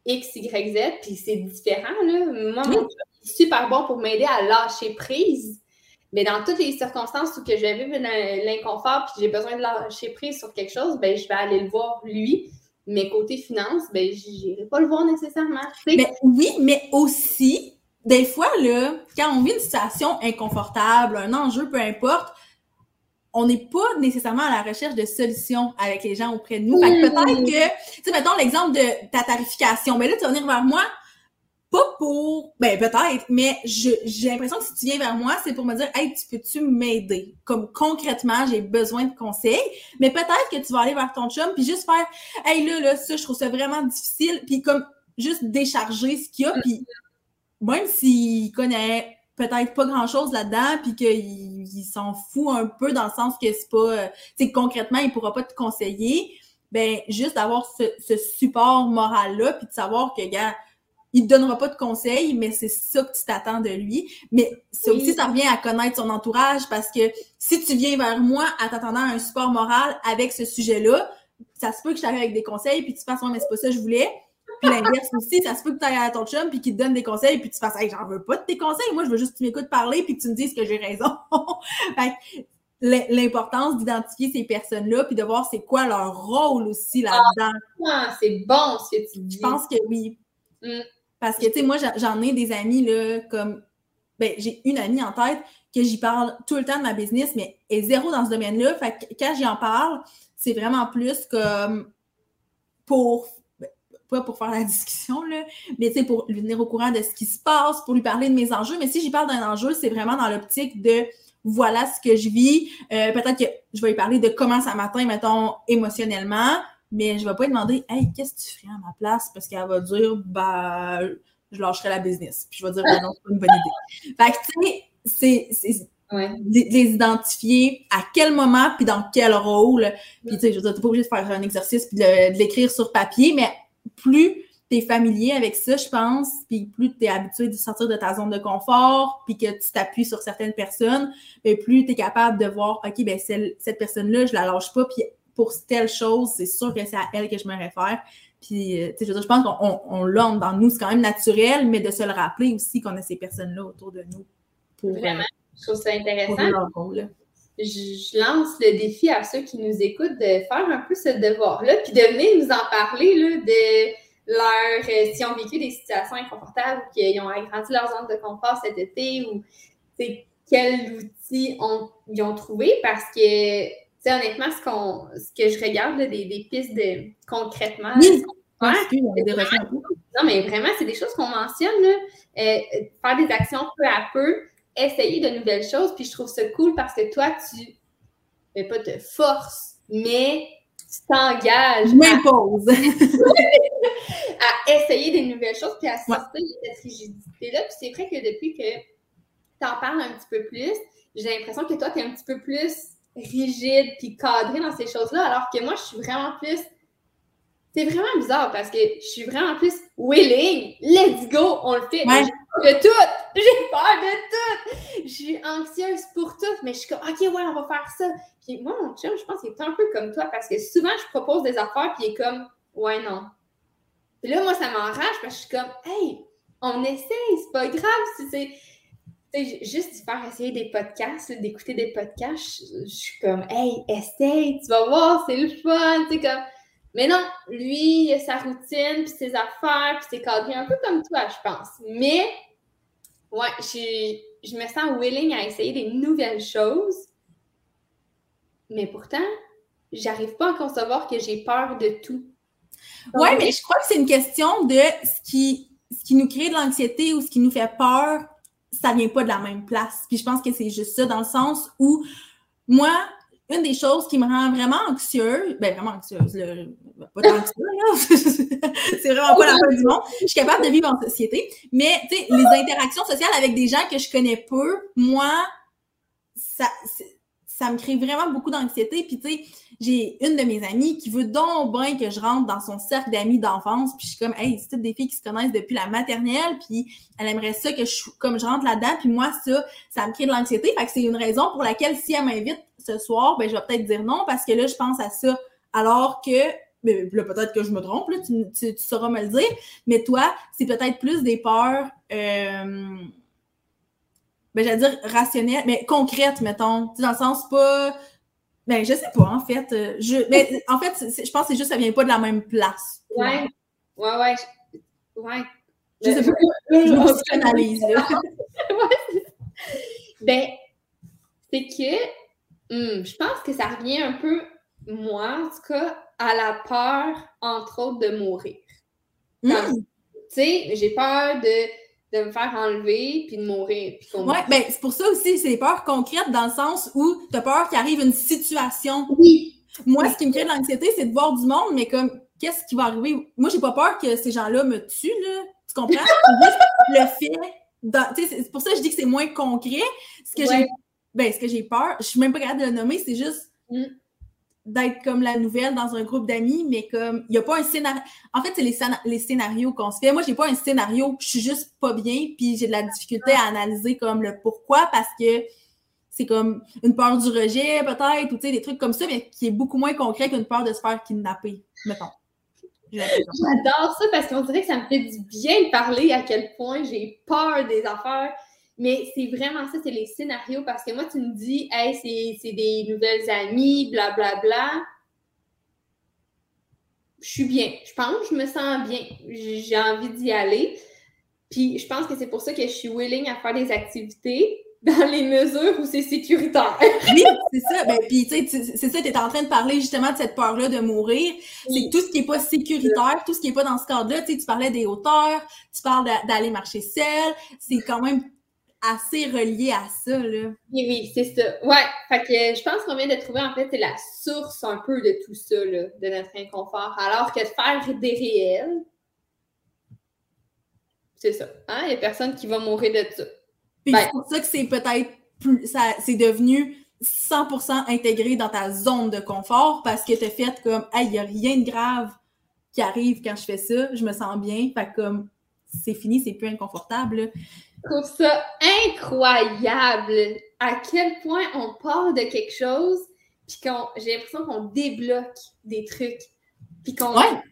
X, Y, Z, puis c'est différent, là. Moi, mon est super bon pour m'aider à lâcher prise, mais dans toutes les circonstances où que je vais vivre l'in- l'inconfort puis j'ai besoin de lâcher prise sur quelque chose, ben je vais aller le voir lui. Mais côté finance, ben j'irai pas le voir nécessairement. Mais oui, mais aussi, des fois, là, quand on vit une situation inconfortable, un enjeu, peu importe, on n'est pas nécessairement à la recherche de solutions avec les gens auprès de nous. Fait que Mm. peut-être que, tu sais, mettons l'exemple de ta tarification. Mais là, tu vas venir vers moi, pas pour, ben peut-être, mais j'ai l'impression que si tu viens vers moi, c'est pour me dire, hey, tu peux-tu m'aider? Comme concrètement, j'ai besoin de conseils. Mais peut-être que tu vas aller vers ton chum puis juste faire, hey, là, là, ça, je trouve ça vraiment difficile. Puis comme, juste décharger ce qu'il y a. Puis même s'il connaît peut-être pas grand-chose là-dedans, puis qu'il il s'en fout un peu dans le sens que c'est pas, euh, tu sais, concrètement, il pourra pas te conseiller, ben juste d'avoir ce, ce support moral-là, puis de savoir que, gars, il te donnera pas de conseils, mais c'est ça que tu t'attends de lui. Mais ça Oui. aussi, ça revient à connaître son entourage, parce que si tu viens vers moi en t'attendant à un support moral avec ce sujet-là, ça se peut que je t'arrive avec des conseils, puis tu fasses, ouais, mais c'est pas ça que je voulais. Puis l'inverse aussi, ça se peut que tu ailles à ton chum puis qu'il te donne des conseils puis tu fasses hey, j'en veux pas de tes conseils, moi je veux juste que tu m'écoutes parler puis que tu me dises que j'ai raison. fait l'importance d'identifier ces personnes-là puis de voir c'est quoi leur rôle aussi là-dedans. Ah, c'est bon ce que tu dis. Je pense que oui. Mm. Parce que tu sais moi j'en- ai des amis là comme ben j'ai une amie en tête que j'y parle tout le temps de ma business mais elle est zéro dans ce domaine-là. Fait que quand j'y en parle, c'est vraiment plus comme pour ben, pas pour faire la discussion, là, mais tu sais, pour lui tenir au courant de ce qui se passe, pour lui parler de mes enjeux. Mais si j'y parle d'un enjeu, c'est vraiment dans l'optique de voilà ce que je vis. Euh, Peut-être que je vais lui parler de comment ça m'atteint, mettons, émotionnellement, mais je vais pas lui demander Hey, qu'est-ce que tu ferais à ma place? Parce qu'elle va dire bah je lâcherai la business. Puis je vais dire ben non, c'est pas une bonne idée. Fait que tu sais, c'est- c'est Ouais. les identifier à quel moment puis dans quel rôle. Puis tu sais, je veux dire, t'es pas obligé de faire un exercice puis de, l'écrire sur papier, mais plus t'es familier avec ça, je pense, puis plus t'es habitué de sortir de ta zone de confort, puis que tu t'appuies sur certaines personnes, ben plus t'es capable de voir, ok, ben cette personne-là, je la lâche pas, puis pour telle chose, c'est sûr que c'est à elle que je me réfère. Puis, euh, tu sais, je veux dire, je pense qu'on on, on l'a dans nous, c'est quand même naturel, mais de se le rappeler aussi qu'on a ces personnes-là autour de nous pour, euh, Vraiment, je trouve ça pour intéressant. leur je, lance le défi à ceux qui nous écoutent de faire un peu ce devoir-là, puis de venir nous en parler là, de leur, euh, s'ils ont vécu des situations inconfortables ou qu'ils ont agrandi leur zone de confort cet été ou c'est quels outils ont, ils ont trouvé parce que, sais, honnêtement, ce, qu'on, ce que je regarde, là, des, des pistes de concrètement, Oui. Ouais. Des non, mais vraiment, c'est des choses qu'on mentionne, là. Euh, faire des actions peu à peu, essayer de nouvelles choses. Puis je trouve ça cool parce que toi, tu mais pas te force, mais tu t'engages. M'impose. À, essayer des nouvelles choses, puis à sortir de cette rigidité-là. Puis c'est vrai que depuis que tu en parles un petit peu plus, j'ai l'impression que toi, tu es un petit peu plus rigide puis cadré dans ces choses-là, alors que moi, je suis vraiment plus. C'est vraiment bizarre parce que je suis vraiment plus willing. Let's go, on le fait. J'ai peur de tout. J'ai peur de tout. Je suis anxieuse pour tout, mais je suis comme, OK, ouais, on va faire ça. Puis moi, mon chum, je pense qu'il est un peu comme toi parce que souvent, je propose des affaires puis il est comme, ouais, non. Puis là, moi, ça m'enrage parce que je suis comme, hey, on essaye, c'est pas grave si c'est juste faire essayer des podcasts, d'écouter des podcasts, je, suis comme, hey, essaye, tu vas voir, c'est le fun, tu sais, comme. Mais non, lui, il a sa routine, puis ses affaires, puis c'est cadré un peu comme toi, je pense. Mais, ouais, je, je me sens willing à essayer des nouvelles choses. Mais pourtant, j'arrive pas à concevoir que j'ai peur de tout. Oui, mais je crois que c'est une question de ce qui, ce qui nous crée de l'anxiété ou ce qui nous fait peur ça vient pas de la même place. Puis je pense que c'est juste ça dans le sens où moi, une des choses qui me rend vraiment anxieuse, ben vraiment anxieuse, pas tant c'est vraiment pas la fin du monde. Je suis capable de vivre en société, mais tu sais, les interactions sociales avec des gens que je connais peu, moi, ça, ça me crée vraiment beaucoup d'anxiété. Puis tu sais, j'ai une de mes amies qui veut donc bien que je rentre dans son cercle d'amis d'enfance. Puis je suis comme, hey, c'est toutes des filles qui se connaissent depuis la maternelle. Puis elle aimerait ça que je, comme je rentre là-dedans. Puis moi, ça, ça me crée de l'anxiété. Fait que c'est une raison pour laquelle si elle m'invite ce soir, ben je vais peut-être dire non parce que là, je pense à ça. Alors que mais là, peut-être que je me trompe, là, tu, tu, sauras me le dire, mais toi, c'est peut-être plus des peurs, euh, ben, j'allais dire rationnelles, mais concrètes, mettons, dans le sens pas, ben, je sais pas, en fait. Euh, je, mais en fait, je pense que c'est juste que ça vient pas de la même place. Ouais. Ouais, ouais. Ouais. Je sais pas. Je m'analyse, là. ouais, ben, c'est que hmm, je pense que ça revient un peu, moi, en tout cas, à la peur, entre autres, de mourir. Hmm. Tu sais, j'ai peur de de me faire enlever puis de mourir. Puis ouais, ben c'est pour ça aussi, c'est des peurs concrètes dans le sens où tu as peur qu'il arrive une situation. Oui. Moi, ce qui me crée de l'anxiété, c'est de voir du monde, mais comme, qu'est-ce qui va arriver? Moi, j'ai pas peur que ces gens-là me tuent, là. Tu comprends? le fait. C'est pour ça que je dis que c'est moins concret. Ce que j'ai ben, ce que j'ai peur, je suis même pas capable de le nommer, c'est juste. Mm d'être comme la nouvelle dans un groupe d'amis, mais comme il n'y a pas un scénario. En fait, c'est les, scénarios qu'on se fait. Moi, j'ai pas un scénario, je suis juste pas bien, puis j'ai de la difficulté à analyser comme le pourquoi parce que c'est comme une peur du rejet, peut-être, ou tu sais, des trucs comme ça, mais qui est beaucoup moins concret qu'une peur de se faire kidnapper, mettons. J'adore ça parce qu'on dirait que ça me fait du bien de parler à quel point j'ai peur des affaires mais c'est vraiment ça, c'est les scénarios parce que moi, tu me dis, hey, c'est des nouvelles amies, blablabla. Bla, bla. Je suis bien. Je pense je me sens bien. J'ai envie d'y aller. Puis je pense que c'est pour ça que je suis willing à faire des activités dans les mesures où c'est sécuritaire. oui, c'est ça. Ben, puis, tu sais, c'est ça, tu es en train de parler justement de cette peur-là de mourir. C'est tout ce qui n'est pas sécuritaire, tout ce qui n'est pas dans ce cadre-là. Tu sais, tu parlais des hauteurs, tu parles d'aller marcher seul. C'est quand même assez relié à ça, là. Oui, oui, c'est ça. Ouais, fait que je pense qu'on vient de trouver, en fait, c'est la source un peu de tout ça, là, de notre inconfort. Alors que de faire des réels, c'est ça. Hein? Il n'y a personne qui va mourir de ça. Puis ben, c'est pour ça que c'est peut-être plus, ça, c'est devenu 100% intégré dans ta zone de confort parce que tu as fait comme, hey, il n'y a rien de grave qui arrive quand je fais ça, je me sens bien, fait comme, c'est fini, c'est plus inconfortable. Je trouve ça incroyable à quel point on part de quelque chose, puis j'ai l'impression qu'on débloque des trucs. Puis qu'on. Ouais.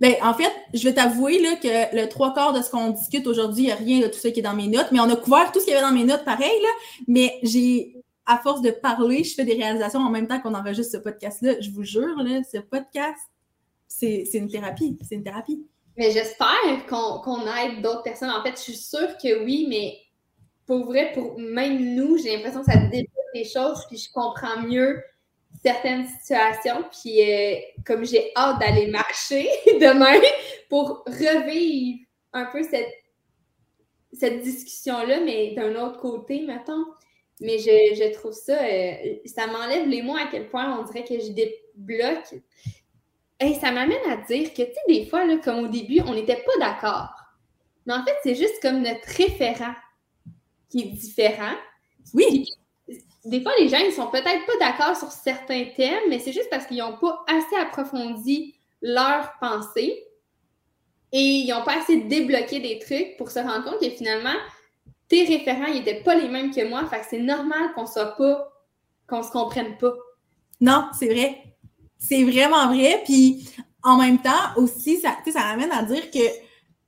Ben, en fait, je vais t'avouer que le trois quarts de ce qu'on discute aujourd'hui, il n'y a rien de tout ça qui est dans mes notes, mais on a couvert tout ce qu'il y avait dans mes notes pareil, mais j'ai, à force de parler, je fais des réalisations en même temps qu'on enregistre ce podcast-là. Je vous jure, ce podcast, c'est une thérapie. C'est une thérapie. Mais j'espère qu'on aide d'autres personnes. En fait, je suis sûre que oui, mais pour vrai, pour même nous, j'ai l'impression que ça débloque des choses, puis je comprends mieux certaines situations. Puis euh, comme j'ai hâte d'aller marcher demain pour revivre un peu cette, cette discussion-là, mais d'un autre côté, mettons, Mais je, je trouve ça, euh, ça m'enlève les mots à quel point on dirait que je débloque. Et ça m'amène à dire que, tu sais, des fois, là, comme au début, on n'était pas d'accord. Mais en fait, c'est juste comme notre référent qui est différent. Oui. des fois, les gens, ils sont peut-être pas d'accord sur certains thèmes, mais c'est juste parce qu'ils n'ont pas assez approfondi leur pensée et ils n'ont pas assez débloqué des trucs pour se rendre compte que finalement, tes référents, ils n'étaient pas les mêmes que moi. Fait que c'est normal qu'on soit pas, qu'on se comprenne pas. Non, c'est vrai. C'est vraiment vrai. Puis en même temps, aussi, ça, ça à dire que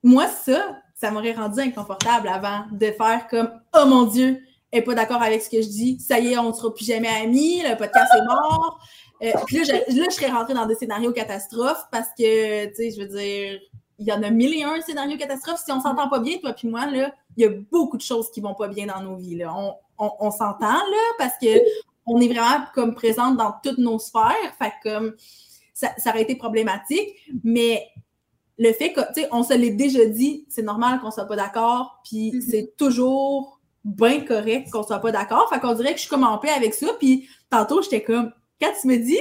moi, ça, ça m'aurait rendu inconfortable avant de faire comme Oh mon Dieu, elle n'est pas d'accord avec ce que je dis. Ça y est, on ne sera plus jamais amis, le podcast est mort. Euh, puis là je, là, je serais rentrée dans des scénarios catastrophes parce que, tu sais, je veux dire, il y en a mille et un scénarios catastrophes. Si on s'entend pas bien, toi puis moi, là, il y a beaucoup de choses qui vont pas bien dans nos vies. Là. On, s'entend là parce que on est vraiment comme présente dans toutes nos sphères. Fait comme ça, ça aurait été problématique. Mais le fait que, tu sais, on se l'est déjà dit, c'est normal qu'on soit pas d'accord, puis mm-hmm. c'est toujours bien correct qu'on soit pas d'accord. Fait qu'on dirait que je suis comme en paix avec ça. Puis tantôt, j'étais comme, quand tu me dis,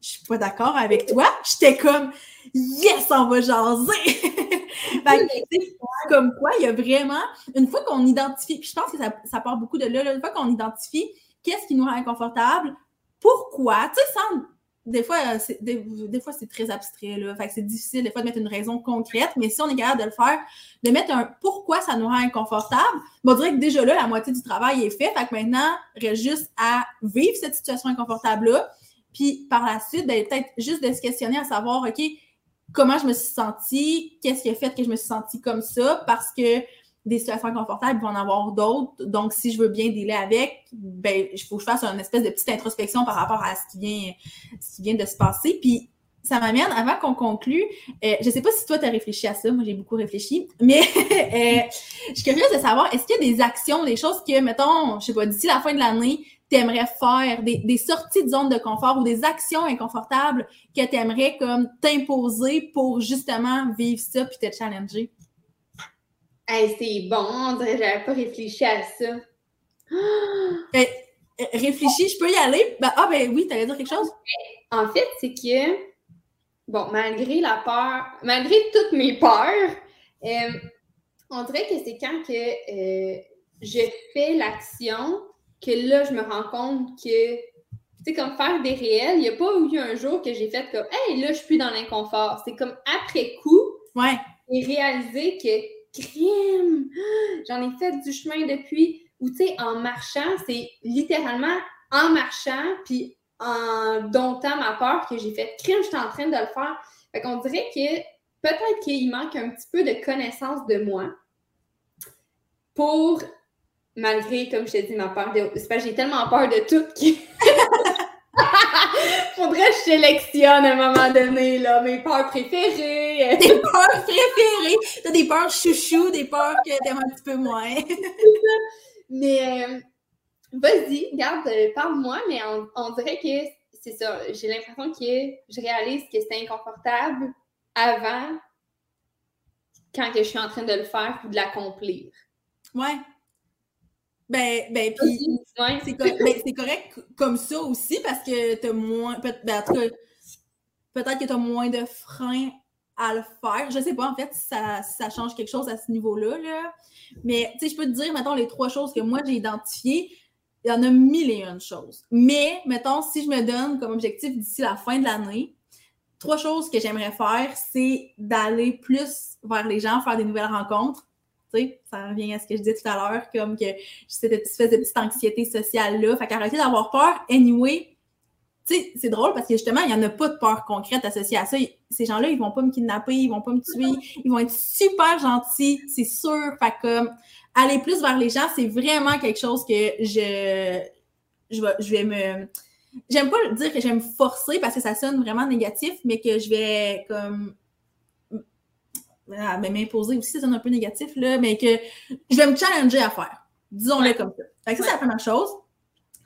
je suis pas d'accord avec toi, j'étais comme, yes, on va jaser! fait comme quoi, il y a vraiment, une fois qu'on identifie, puis je pense que ça, ça part beaucoup de là, une fois qu'on identifie qu'est-ce qui nous rend inconfortable, pourquoi, tu sais, sans des fois, des, des, fois, c'est très abstrait, là. Fait que c'est difficile, des fois, de mettre une raison concrète, mais si on est capable de le faire, de mettre un pourquoi ça nous rend inconfortable, on dirait que déjà là, la moitié du travail est fait. Fait que maintenant, il reste juste à vivre cette situation inconfortable-là. Puis par la suite, ben, peut-être juste de se questionner à savoir, OK, comment je me suis sentie, qu'est-ce qui a fait que je me suis sentie comme ça, parce que des situations inconfortables, il en avoir d'autres. Donc, si je veux bien dealer avec, ben, il faut que je fasse une espèce de petite introspection par rapport à ce qui vient, ce qui vient de se passer. Puis, ça m'amène, avant qu'on conclue, euh, je ne sais pas si toi, tu as réfléchi à ça, moi j'ai beaucoup réfléchi, mais euh, je suis curieuse de savoir, est-ce qu'il y a des actions, des choses que, mettons, je sais pas, d'ici la fin de l'année, tu aimerais faire, des, des, sorties de zone de confort ou des actions inconfortables que tu aimerais comme t'imposer pour justement vivre ça puis te challenger? C'est bon, on dirait que j'avais pas réfléchi à ça. Ben, réfléchis, je peux y aller? Ben, ah ben oui, t'allais dire quelque chose? En fait, c'est que, bon, malgré la peur, malgré toutes mes peurs, euh, on dirait que c'est quand que euh, je fais l'action que là, je me rends compte que, tu sais, comme faire des réels, il n'y a pas eu un jour que j'ai fait comme, hey, là, je suis plus dans l'inconfort. C'est comme après coup, ouais. et réaliser que crime! J'en ai fait du chemin depuis. Ou, tu sais, en marchant, c'est littéralement en marchant, puis en domptant ma peur que j'ai fait crime, j'étais en train de le faire. Fait qu'on dirait que peut-être qu'il manque un petit peu de connaissance de moi pour, malgré, comme je t'ai dit, ma peur de. C'est parce que j'ai tellement peur de tout Faudrait que je sélectionne à un moment donné, là, mes peurs préférées. Des peurs préférées. T'as des peurs chouchou, des peurs que t'aimes un petit peu moins. mais, euh, vas-y, garde, euh, parle-moi, mais on, dirait que c'est ça. J'ai l'impression que je réalise que c'est inconfortable avant quand que je suis en train de le faire ou de l'accomplir. Ouais. Ben, ben, puis ben, c'est correct comme ça aussi parce que t'as moins. Ben, en tout cas, peut-être que t'as moins de freins à le faire. Je sais pas, en fait, si ça, ça change quelque chose à ce niveau-là. Là. Mais, tu sais, je peux te dire, mettons, les trois choses que moi j'ai identifiées, il y en a mille et une choses. Mais, mettons, si je me donne comme objectif d'ici la fin de l'année, trois choses que j'aimerais faire, c'est d'aller plus vers les gens, faire des nouvelles rencontres ça revient à ce que je disais tout à l'heure, comme que cette espèce de petite anxiété sociale-là. Fait qu'arrêter d'avoir peur, anyway, c'est drôle parce que justement, il n'y en a pas de peur concrète associée à ça. Ces gens-là, ils vont pas me kidnapper, ils vont pas me tuer, ils vont être super gentils, c'est sûr. Fait comme aller plus vers les gens, c'est vraiment quelque chose que je, je, vais, je vais me. J'aime pas dire que j'aime forcer parce que ça sonne vraiment négatif, mais que je vais comme m'imposer aussi, c'est un peu négatif, là, mais que je vais me challenger à faire. Disons-le comme ça. Fait que ça, c'est la première chose.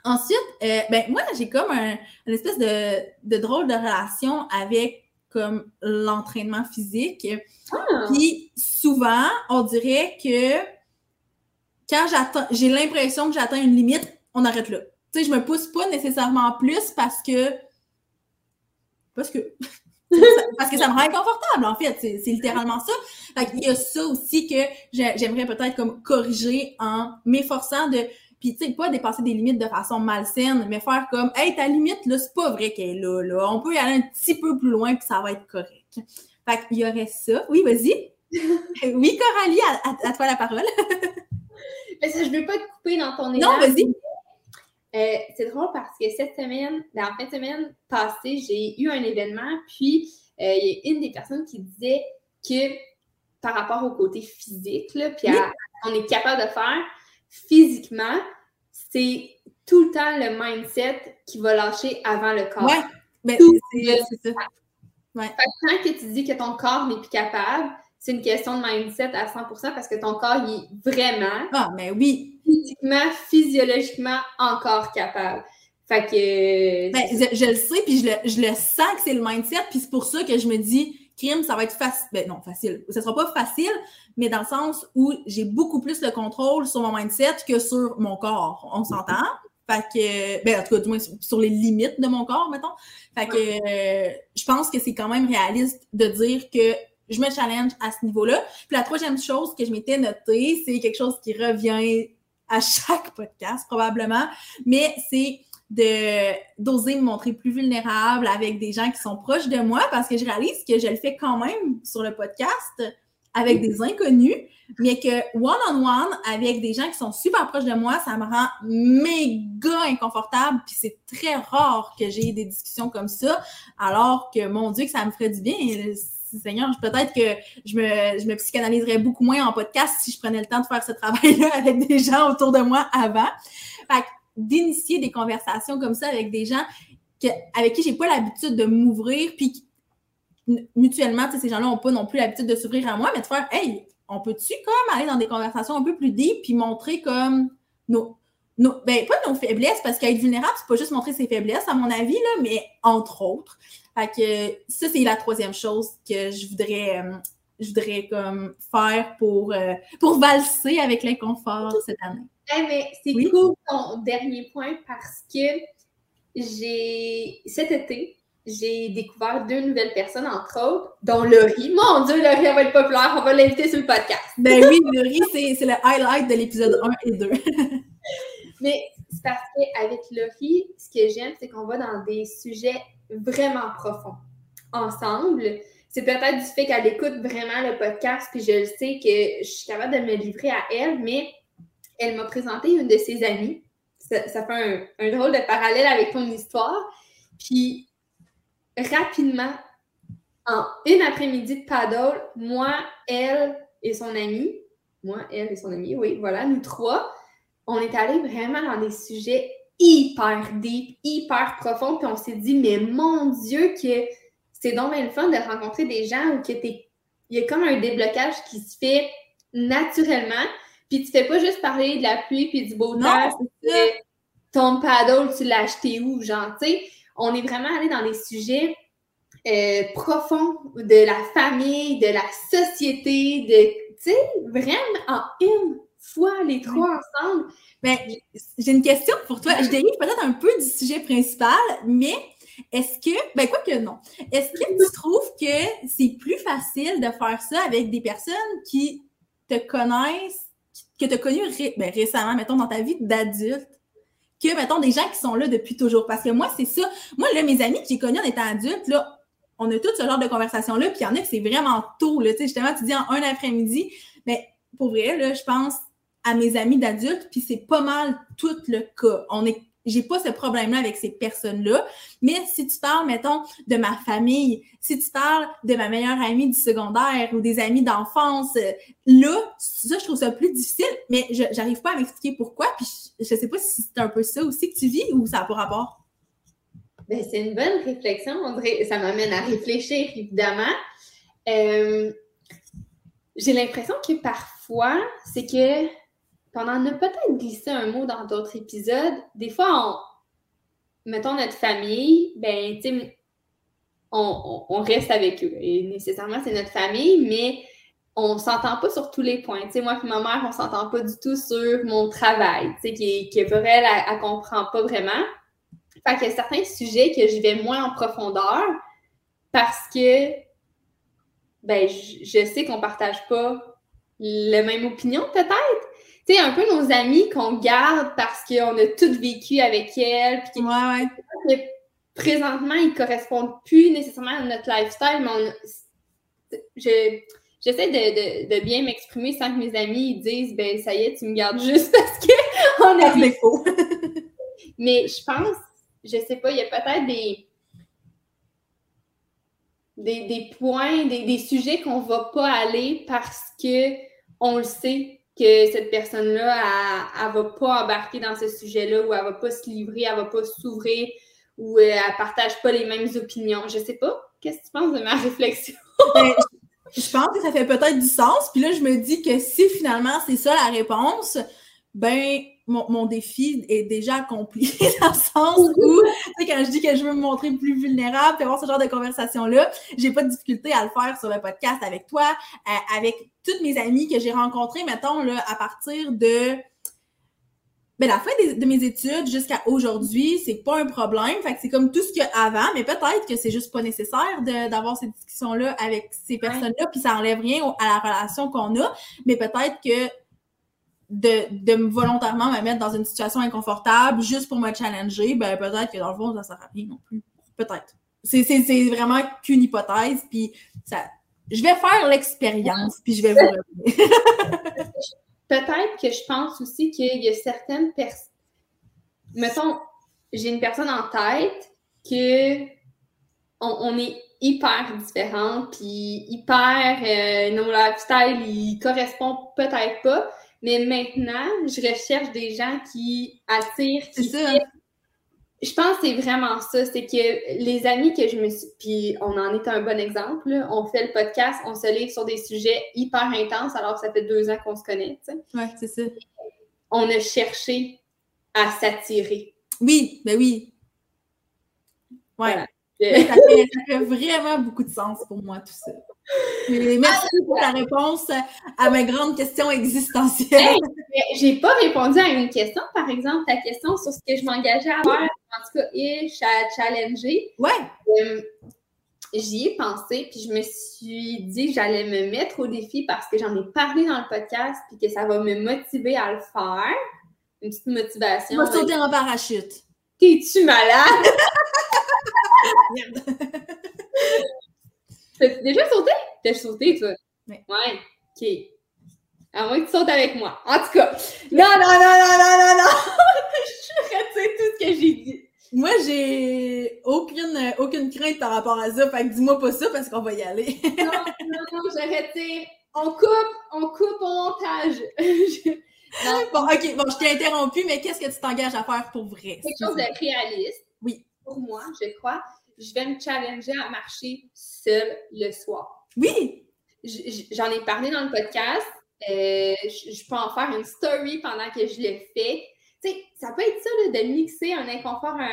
Ensuite, euh, ben, moi, j'ai comme un, une espèce de, de, drôle de relation avec comme l'entraînement physique. Ah. Puis souvent, on dirait que quand j'attends, j'ai l'impression que j'atteins une limite, on arrête là. Tu sais, je me pousse pas nécessairement plus parce que. Parce que. Parce que ça me rend inconfortable, en fait. C'est littéralement ça. Fait Il y a ça aussi que j'aimerais peut-être comme corriger en m'efforçant de. Puis, tu sais, pas dépasser des limites de façon malsaine, mais faire comme, hey, ta limite, là, c'est pas vrai qu'elle est là, là. On peut y aller un petit peu plus loin, puis ça va être correct. Fait qu'il y aurait ça. Oui, vas-y. oui, Coralie, à, toi la parole. mais ça, je veux pas te couper dans ton élan. Non, vas-y. Euh, c'est drôle parce que cette semaine, la fin de semaine passée, j'ai eu un événement, puis euh, il y a une des personnes qui disait que par rapport au côté physique, là, puis on est capable de faire physiquement, c'est tout le temps le mindset qui va lâcher avant le corps. Ouais, mais c'est ça. Ouais. quand que tu dis que ton corps n'est plus capable, c'est une question de mindset à 100% parce que ton corps, il est vraiment. Ah, mais oui. Physiquement, physiologiquement encore capable. Fait que. Ben, je, le sais, puis je le, je le sens que c'est le mindset, puis c'est pour ça que je me dis, crime, ça va être facile. Ben non, facile. Ce sera pas facile, mais dans le sens où j'ai beaucoup plus le contrôle sur mon mindset que sur mon corps. On s'entend? Fait que, ben, en tout cas, du moins, sur les limites de mon corps, mettons. Fait que, euh, je pense que c'est quand même réaliste de dire que je me challenge à ce niveau-là. Puis la troisième chose que je m'étais notée, c'est quelque chose qui revient à chaque podcast, probablement, mais c'est de d'oser me montrer plus vulnérable avec des gens qui sont proches de moi parce que je réalise que je le fais quand même sur le podcast avec des inconnus, mais que one-on-one avec des gens qui sont super proches de moi, ça me rend méga inconfortable. Puis c'est très rare que j'ai des discussions comme ça, alors que mon Dieu, que ça me ferait du bien. Seigneur, peut-être que je me, je psychanalyserais beaucoup moins en podcast si je prenais le temps de faire ce travail-là avec des gens autour de moi avant. Fait d'initier des conversations comme ça avec des gens avec qui j'ai pas l'habitude de m'ouvrir, puis mutuellement, ces gens-là n'ont pas non plus l'habitude de s'ouvrir à moi, mais de faire Hey, on peut-tu comme aller dans des conversations un peu plus deep puis montrer comme nos, nos ben pas nos faiblesses, parce qu'être vulnérable, c'est pas juste montrer ses faiblesses, à mon avis, là, mais entre autres. Fait que ça, c'est la troisième chose que je voudrais, euh, je voudrais comme faire pour, euh, pour valser avec l'inconfort cette année. Eh, mais c'est cool ton dernier point parce que j'ai cet été, j'ai découvert deux nouvelles personnes, entre autres, dont Laurie. Mon Dieu, Laurie, elle va être populaire. On va l'inviter sur le podcast. Ben oui, Laurie, c'est le highlight de l'épisode 1 et 2. Mais c'est parce qu'avec Laurie, ce que j'aime, c'est qu'on va dans des sujets vraiment profonds ensemble. C'est peut-être du fait qu'elle écoute vraiment le podcast, puis je le sais que je suis capable de me livrer à elle, mais elle m'a présenté une de ses amies. Ça, fait un, un drôle de parallèle avec ton histoire. Puis rapidement, en une après-midi de paddle, moi, elle et son ami, moi, elle et son ami, oui, voilà, nous trois, on est allés vraiment dans des sujets hyper deep, hyper profonds, puis on s'est dit, mais mon Dieu, que c'est donc le fun de rencontrer des gens où que il y a comme un déblocage qui se fait naturellement, puis tu fais pas juste parler de la pluie puis du beau temps, ton paddle, tu l'as acheté où, genre, tu sais, on est vraiment allé dans des sujets euh, profonds de la famille, de la société, de, tu sais, vraiment en une fois les trois ensemble. Ben, j'ai une question pour toi. Je dérive peut-être un peu du sujet principal, mais est-ce que, ben quoi que non, est-ce que tu trouves que c'est plus facile de faire ça avec des personnes qui te connaissent, que tu as connues ben, récemment, mettons, dans ta vie d'adulte, que, mettons, des gens qui sont là depuis toujours? Parce que moi, c'est ça. Moi, là, mes amis que j'ai connus en étant adulte, là, on a tout ce genre de conversation-là, puis il y en a que c'est vraiment tôt, là, tu sais, justement, tu dis en un après-midi, mais pour vrai, là, je pense à mes amis d'adultes, puis c'est pas mal tout le cas. On est j'ai pas ce problème-là avec ces personnes-là. Mais si tu parles, mettons, de ma famille, si tu parles de ma meilleure amie du secondaire ou des amis d'enfance, euh, là, ça, je trouve ça plus difficile, mais je j'arrive pas à m'expliquer pourquoi. Puis je, sais pas si c'est un peu ça aussi que tu vis ou ça n'a pas rapport. Ben, c'est une bonne réflexion. On ça m'amène à réfléchir, évidemment. Euh, j'ai l'impression que parfois, c'est que pendant ne peut-être glisser un mot dans d'autres épisodes, des fois, on, mettons notre famille, ben, on, on, reste avec eux. Et nécessairement, c'est notre famille, mais on s'entend pas sur tous les points. Tu sais, moi et ma mère, on s'entend pas du tout sur mon travail, qui, qui pour elle, elle, elle comprend pas vraiment. Fait qu'il y a certains sujets que je vais moins en profondeur parce que ben, je, sais qu'on partage pas la même opinion, peut-être. Tu sais, un peu nos amis qu'on garde parce qu'on a tout vécu avec elles. Puis ouais, ouais. présentement, ils correspondent plus nécessairement à notre lifestyle, mais on, je, j'essaie de, de, bien m'exprimer sans que mes amis disent ben ça y est, tu me gardes juste parce qu'on a défaut. mais je pense, je sais pas, il y a peut-être des, des, des, points, des, des sujets qu'on va pas aller parce que on le sait que cette personne-là, elle, ne va pas embarquer dans ce sujet-là ou elle va pas se livrer, elle va pas s'ouvrir ou euh, elle partage pas les mêmes opinions. Je sais pas. Qu'est-ce que tu penses de ma réflexion? Ben, je pense que ça fait peut-être du sens. Puis là, je me dis que si finalement c'est ça la réponse, ben mon, défi est déjà accompli dans le sens où, tu sais, quand je dis que je veux me montrer plus vulnérable, et avoir ce genre de conversation-là, j'ai pas de difficulté à le faire sur le podcast avec toi, euh, avec toutes mes amies que j'ai rencontrées, mettons, là, à partir de ben, la fin de mes études jusqu'à aujourd'hui, c'est pas un problème. Fait que c'est comme tout ce qu'il y a avant, mais peut-être que c'est juste pas nécessaire d'avoir ces discussions-là avec ces personnes-là, puis ça enlève rien à la relation qu'on a. Mais peut-être que de, de volontairement me mettre dans une situation inconfortable juste pour me challenger, ben peut-être que dans le fond, ça sert à rien non plus. Peut-être. C'est vraiment qu'une hypothèse, puis ça. Je vais faire l'expérience, puis je vais vous peut-être que je pense aussi qu'il y a certaines personnes. Mettons, j'ai une personne en tête que on, est hyper différents, puis hyper. Euh, nos lifestyles, ils correspondent peut-être pas, mais maintenant, je recherche des gens qui attirent, qui ça je pense que c'est vraiment ça. C'est que les amis que je me suis. Puis on en est un bon exemple. On fait le podcast, on se livre sur des sujets hyper intenses alors que ça fait deux ans qu'on se connaît. Oui, c'est ça. On a cherché à s'attirer. Oui, ben oui. Ouais. Ça, fait, vraiment beaucoup de sens pour moi, tout ça. Merci pour ta réponse à ma grande question existentielle. J'ai pas répondu à une question, par exemple, ta question sur ce que je m'engageais à faire, en tout cas, à challenger. Ouais. Euh, j'y ai pensé, puis je me suis dit que j'allais me mettre au défi parce que j'en ai parlé dans le podcast, puis que ça va me motiver à le faire. Une petite motivation. Va sauter en parachute. T'es-tu malade? T'as déjà sauté? T'as sauté, toi? Oui. Ouais. OK. À moins que tu sautes avec moi. En tout cas. Non, non, non, non, non, non, non! je retire tout ce que j'ai dit. Moi, j'ai aucune, aucune crainte par rapport à ça. Fait que dis-moi pas ça parce qu'on va y aller. non, non, non, je retire. On coupe, on coupe au montage. non. Bon, OK, bon, je t'ai interrompu, mais qu'est-ce que tu t'engages à faire pour vrai? Quelque chose de réaliste. Oui. Pour moi, je crois je vais me challenger à marcher seule le soir. Oui! J'en ai parlé dans le podcast. Euh, je, peux en faire une story pendant que je le fais. Tu sais, ça peut être ça de mixer un inconfort à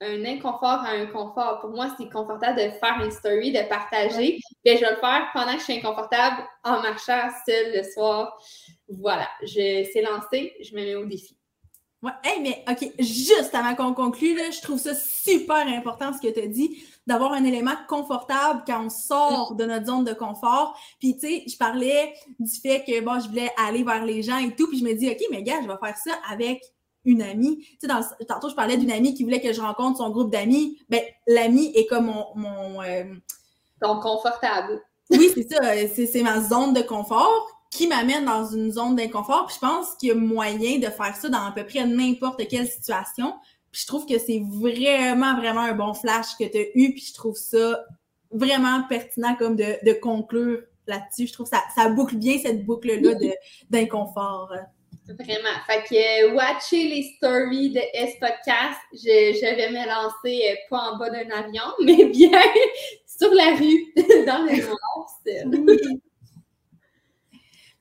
un, inconfort à un confort. Pour moi, c'est confortable de faire une story, de partager. mais je vais le faire pendant que je suis inconfortable en marchant seule le soir. Voilà, je c'est lancé, je me mets au défi. Ouais, hey, mais OK, juste avant qu'on conclue, là, je trouve ça super important ce que tu as dit, d'avoir un élément confortable quand on sort de notre zone de confort. Puis, tu sais, je parlais du fait que, bon, je voulais aller vers les gens et tout, puis je me dis, OK, mais gars, je vais faire ça avec une amie. Tu sais, tantôt, je parlais d'une amie qui voulait que je rencontre son groupe d'amis. Ben, l'ami est comme mon... mon euh, Ton confortable. Oui, c'est ça. C'est ma zone de confort qui m'amène dans une zone d'inconfort. Puis je pense qu'il y a moyen de faire ça dans à peu près n'importe quelle situation. Puis je trouve que c'est vraiment, vraiment un bon flash que tu as eu. Puis je trouve ça vraiment pertinent comme de, de conclure là-dessus. Je trouve que ça, ça boucle bien cette boucle-là d'inconfort. Vraiment. Fait que euh, watcher les stories de S-Podcast, je, je, vais me lancer euh, pas en bas d'un avion, mais bien sur la rue, dans les noir.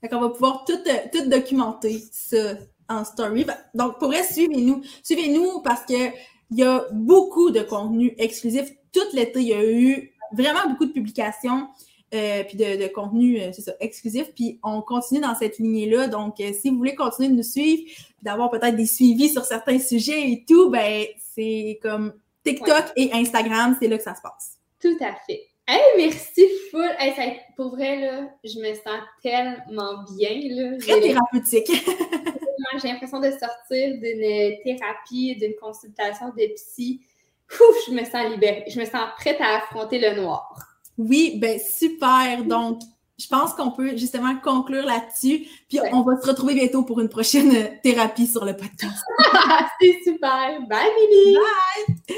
Fait qu'on va pouvoir tout, euh, tout documenter ça en story. Donc, pour être, suivez-nous. Suivez-nous parce que il y a beaucoup de contenu exclusif. Tout l'été, il y a eu vraiment beaucoup de publications. euh, puis de, contenu, c'est ça, exclusif. Puis on continue dans cette lignée-là. Donc, si vous voulez continuer de nous suivre, d'avoir peut-être des suivis sur certains sujets et tout, ben c'est comme TikTok et Instagram, c'est là que ça se passe. Tout à fait. Hey, merci full. Hey, pour vrai, là, je me sens tellement bien. Là. Très thérapeutique. J'ai l'impression de sortir d'une thérapie, d'une consultation de psy. Ouf, je me sens libérée. Je me sens prête à affronter le noir. Oui, ben super. Donc, je pense qu'on peut justement conclure là-dessus. Puis on va se retrouver bientôt pour une prochaine thérapie sur le podcast. C'est super. Bye, Lily. Bye.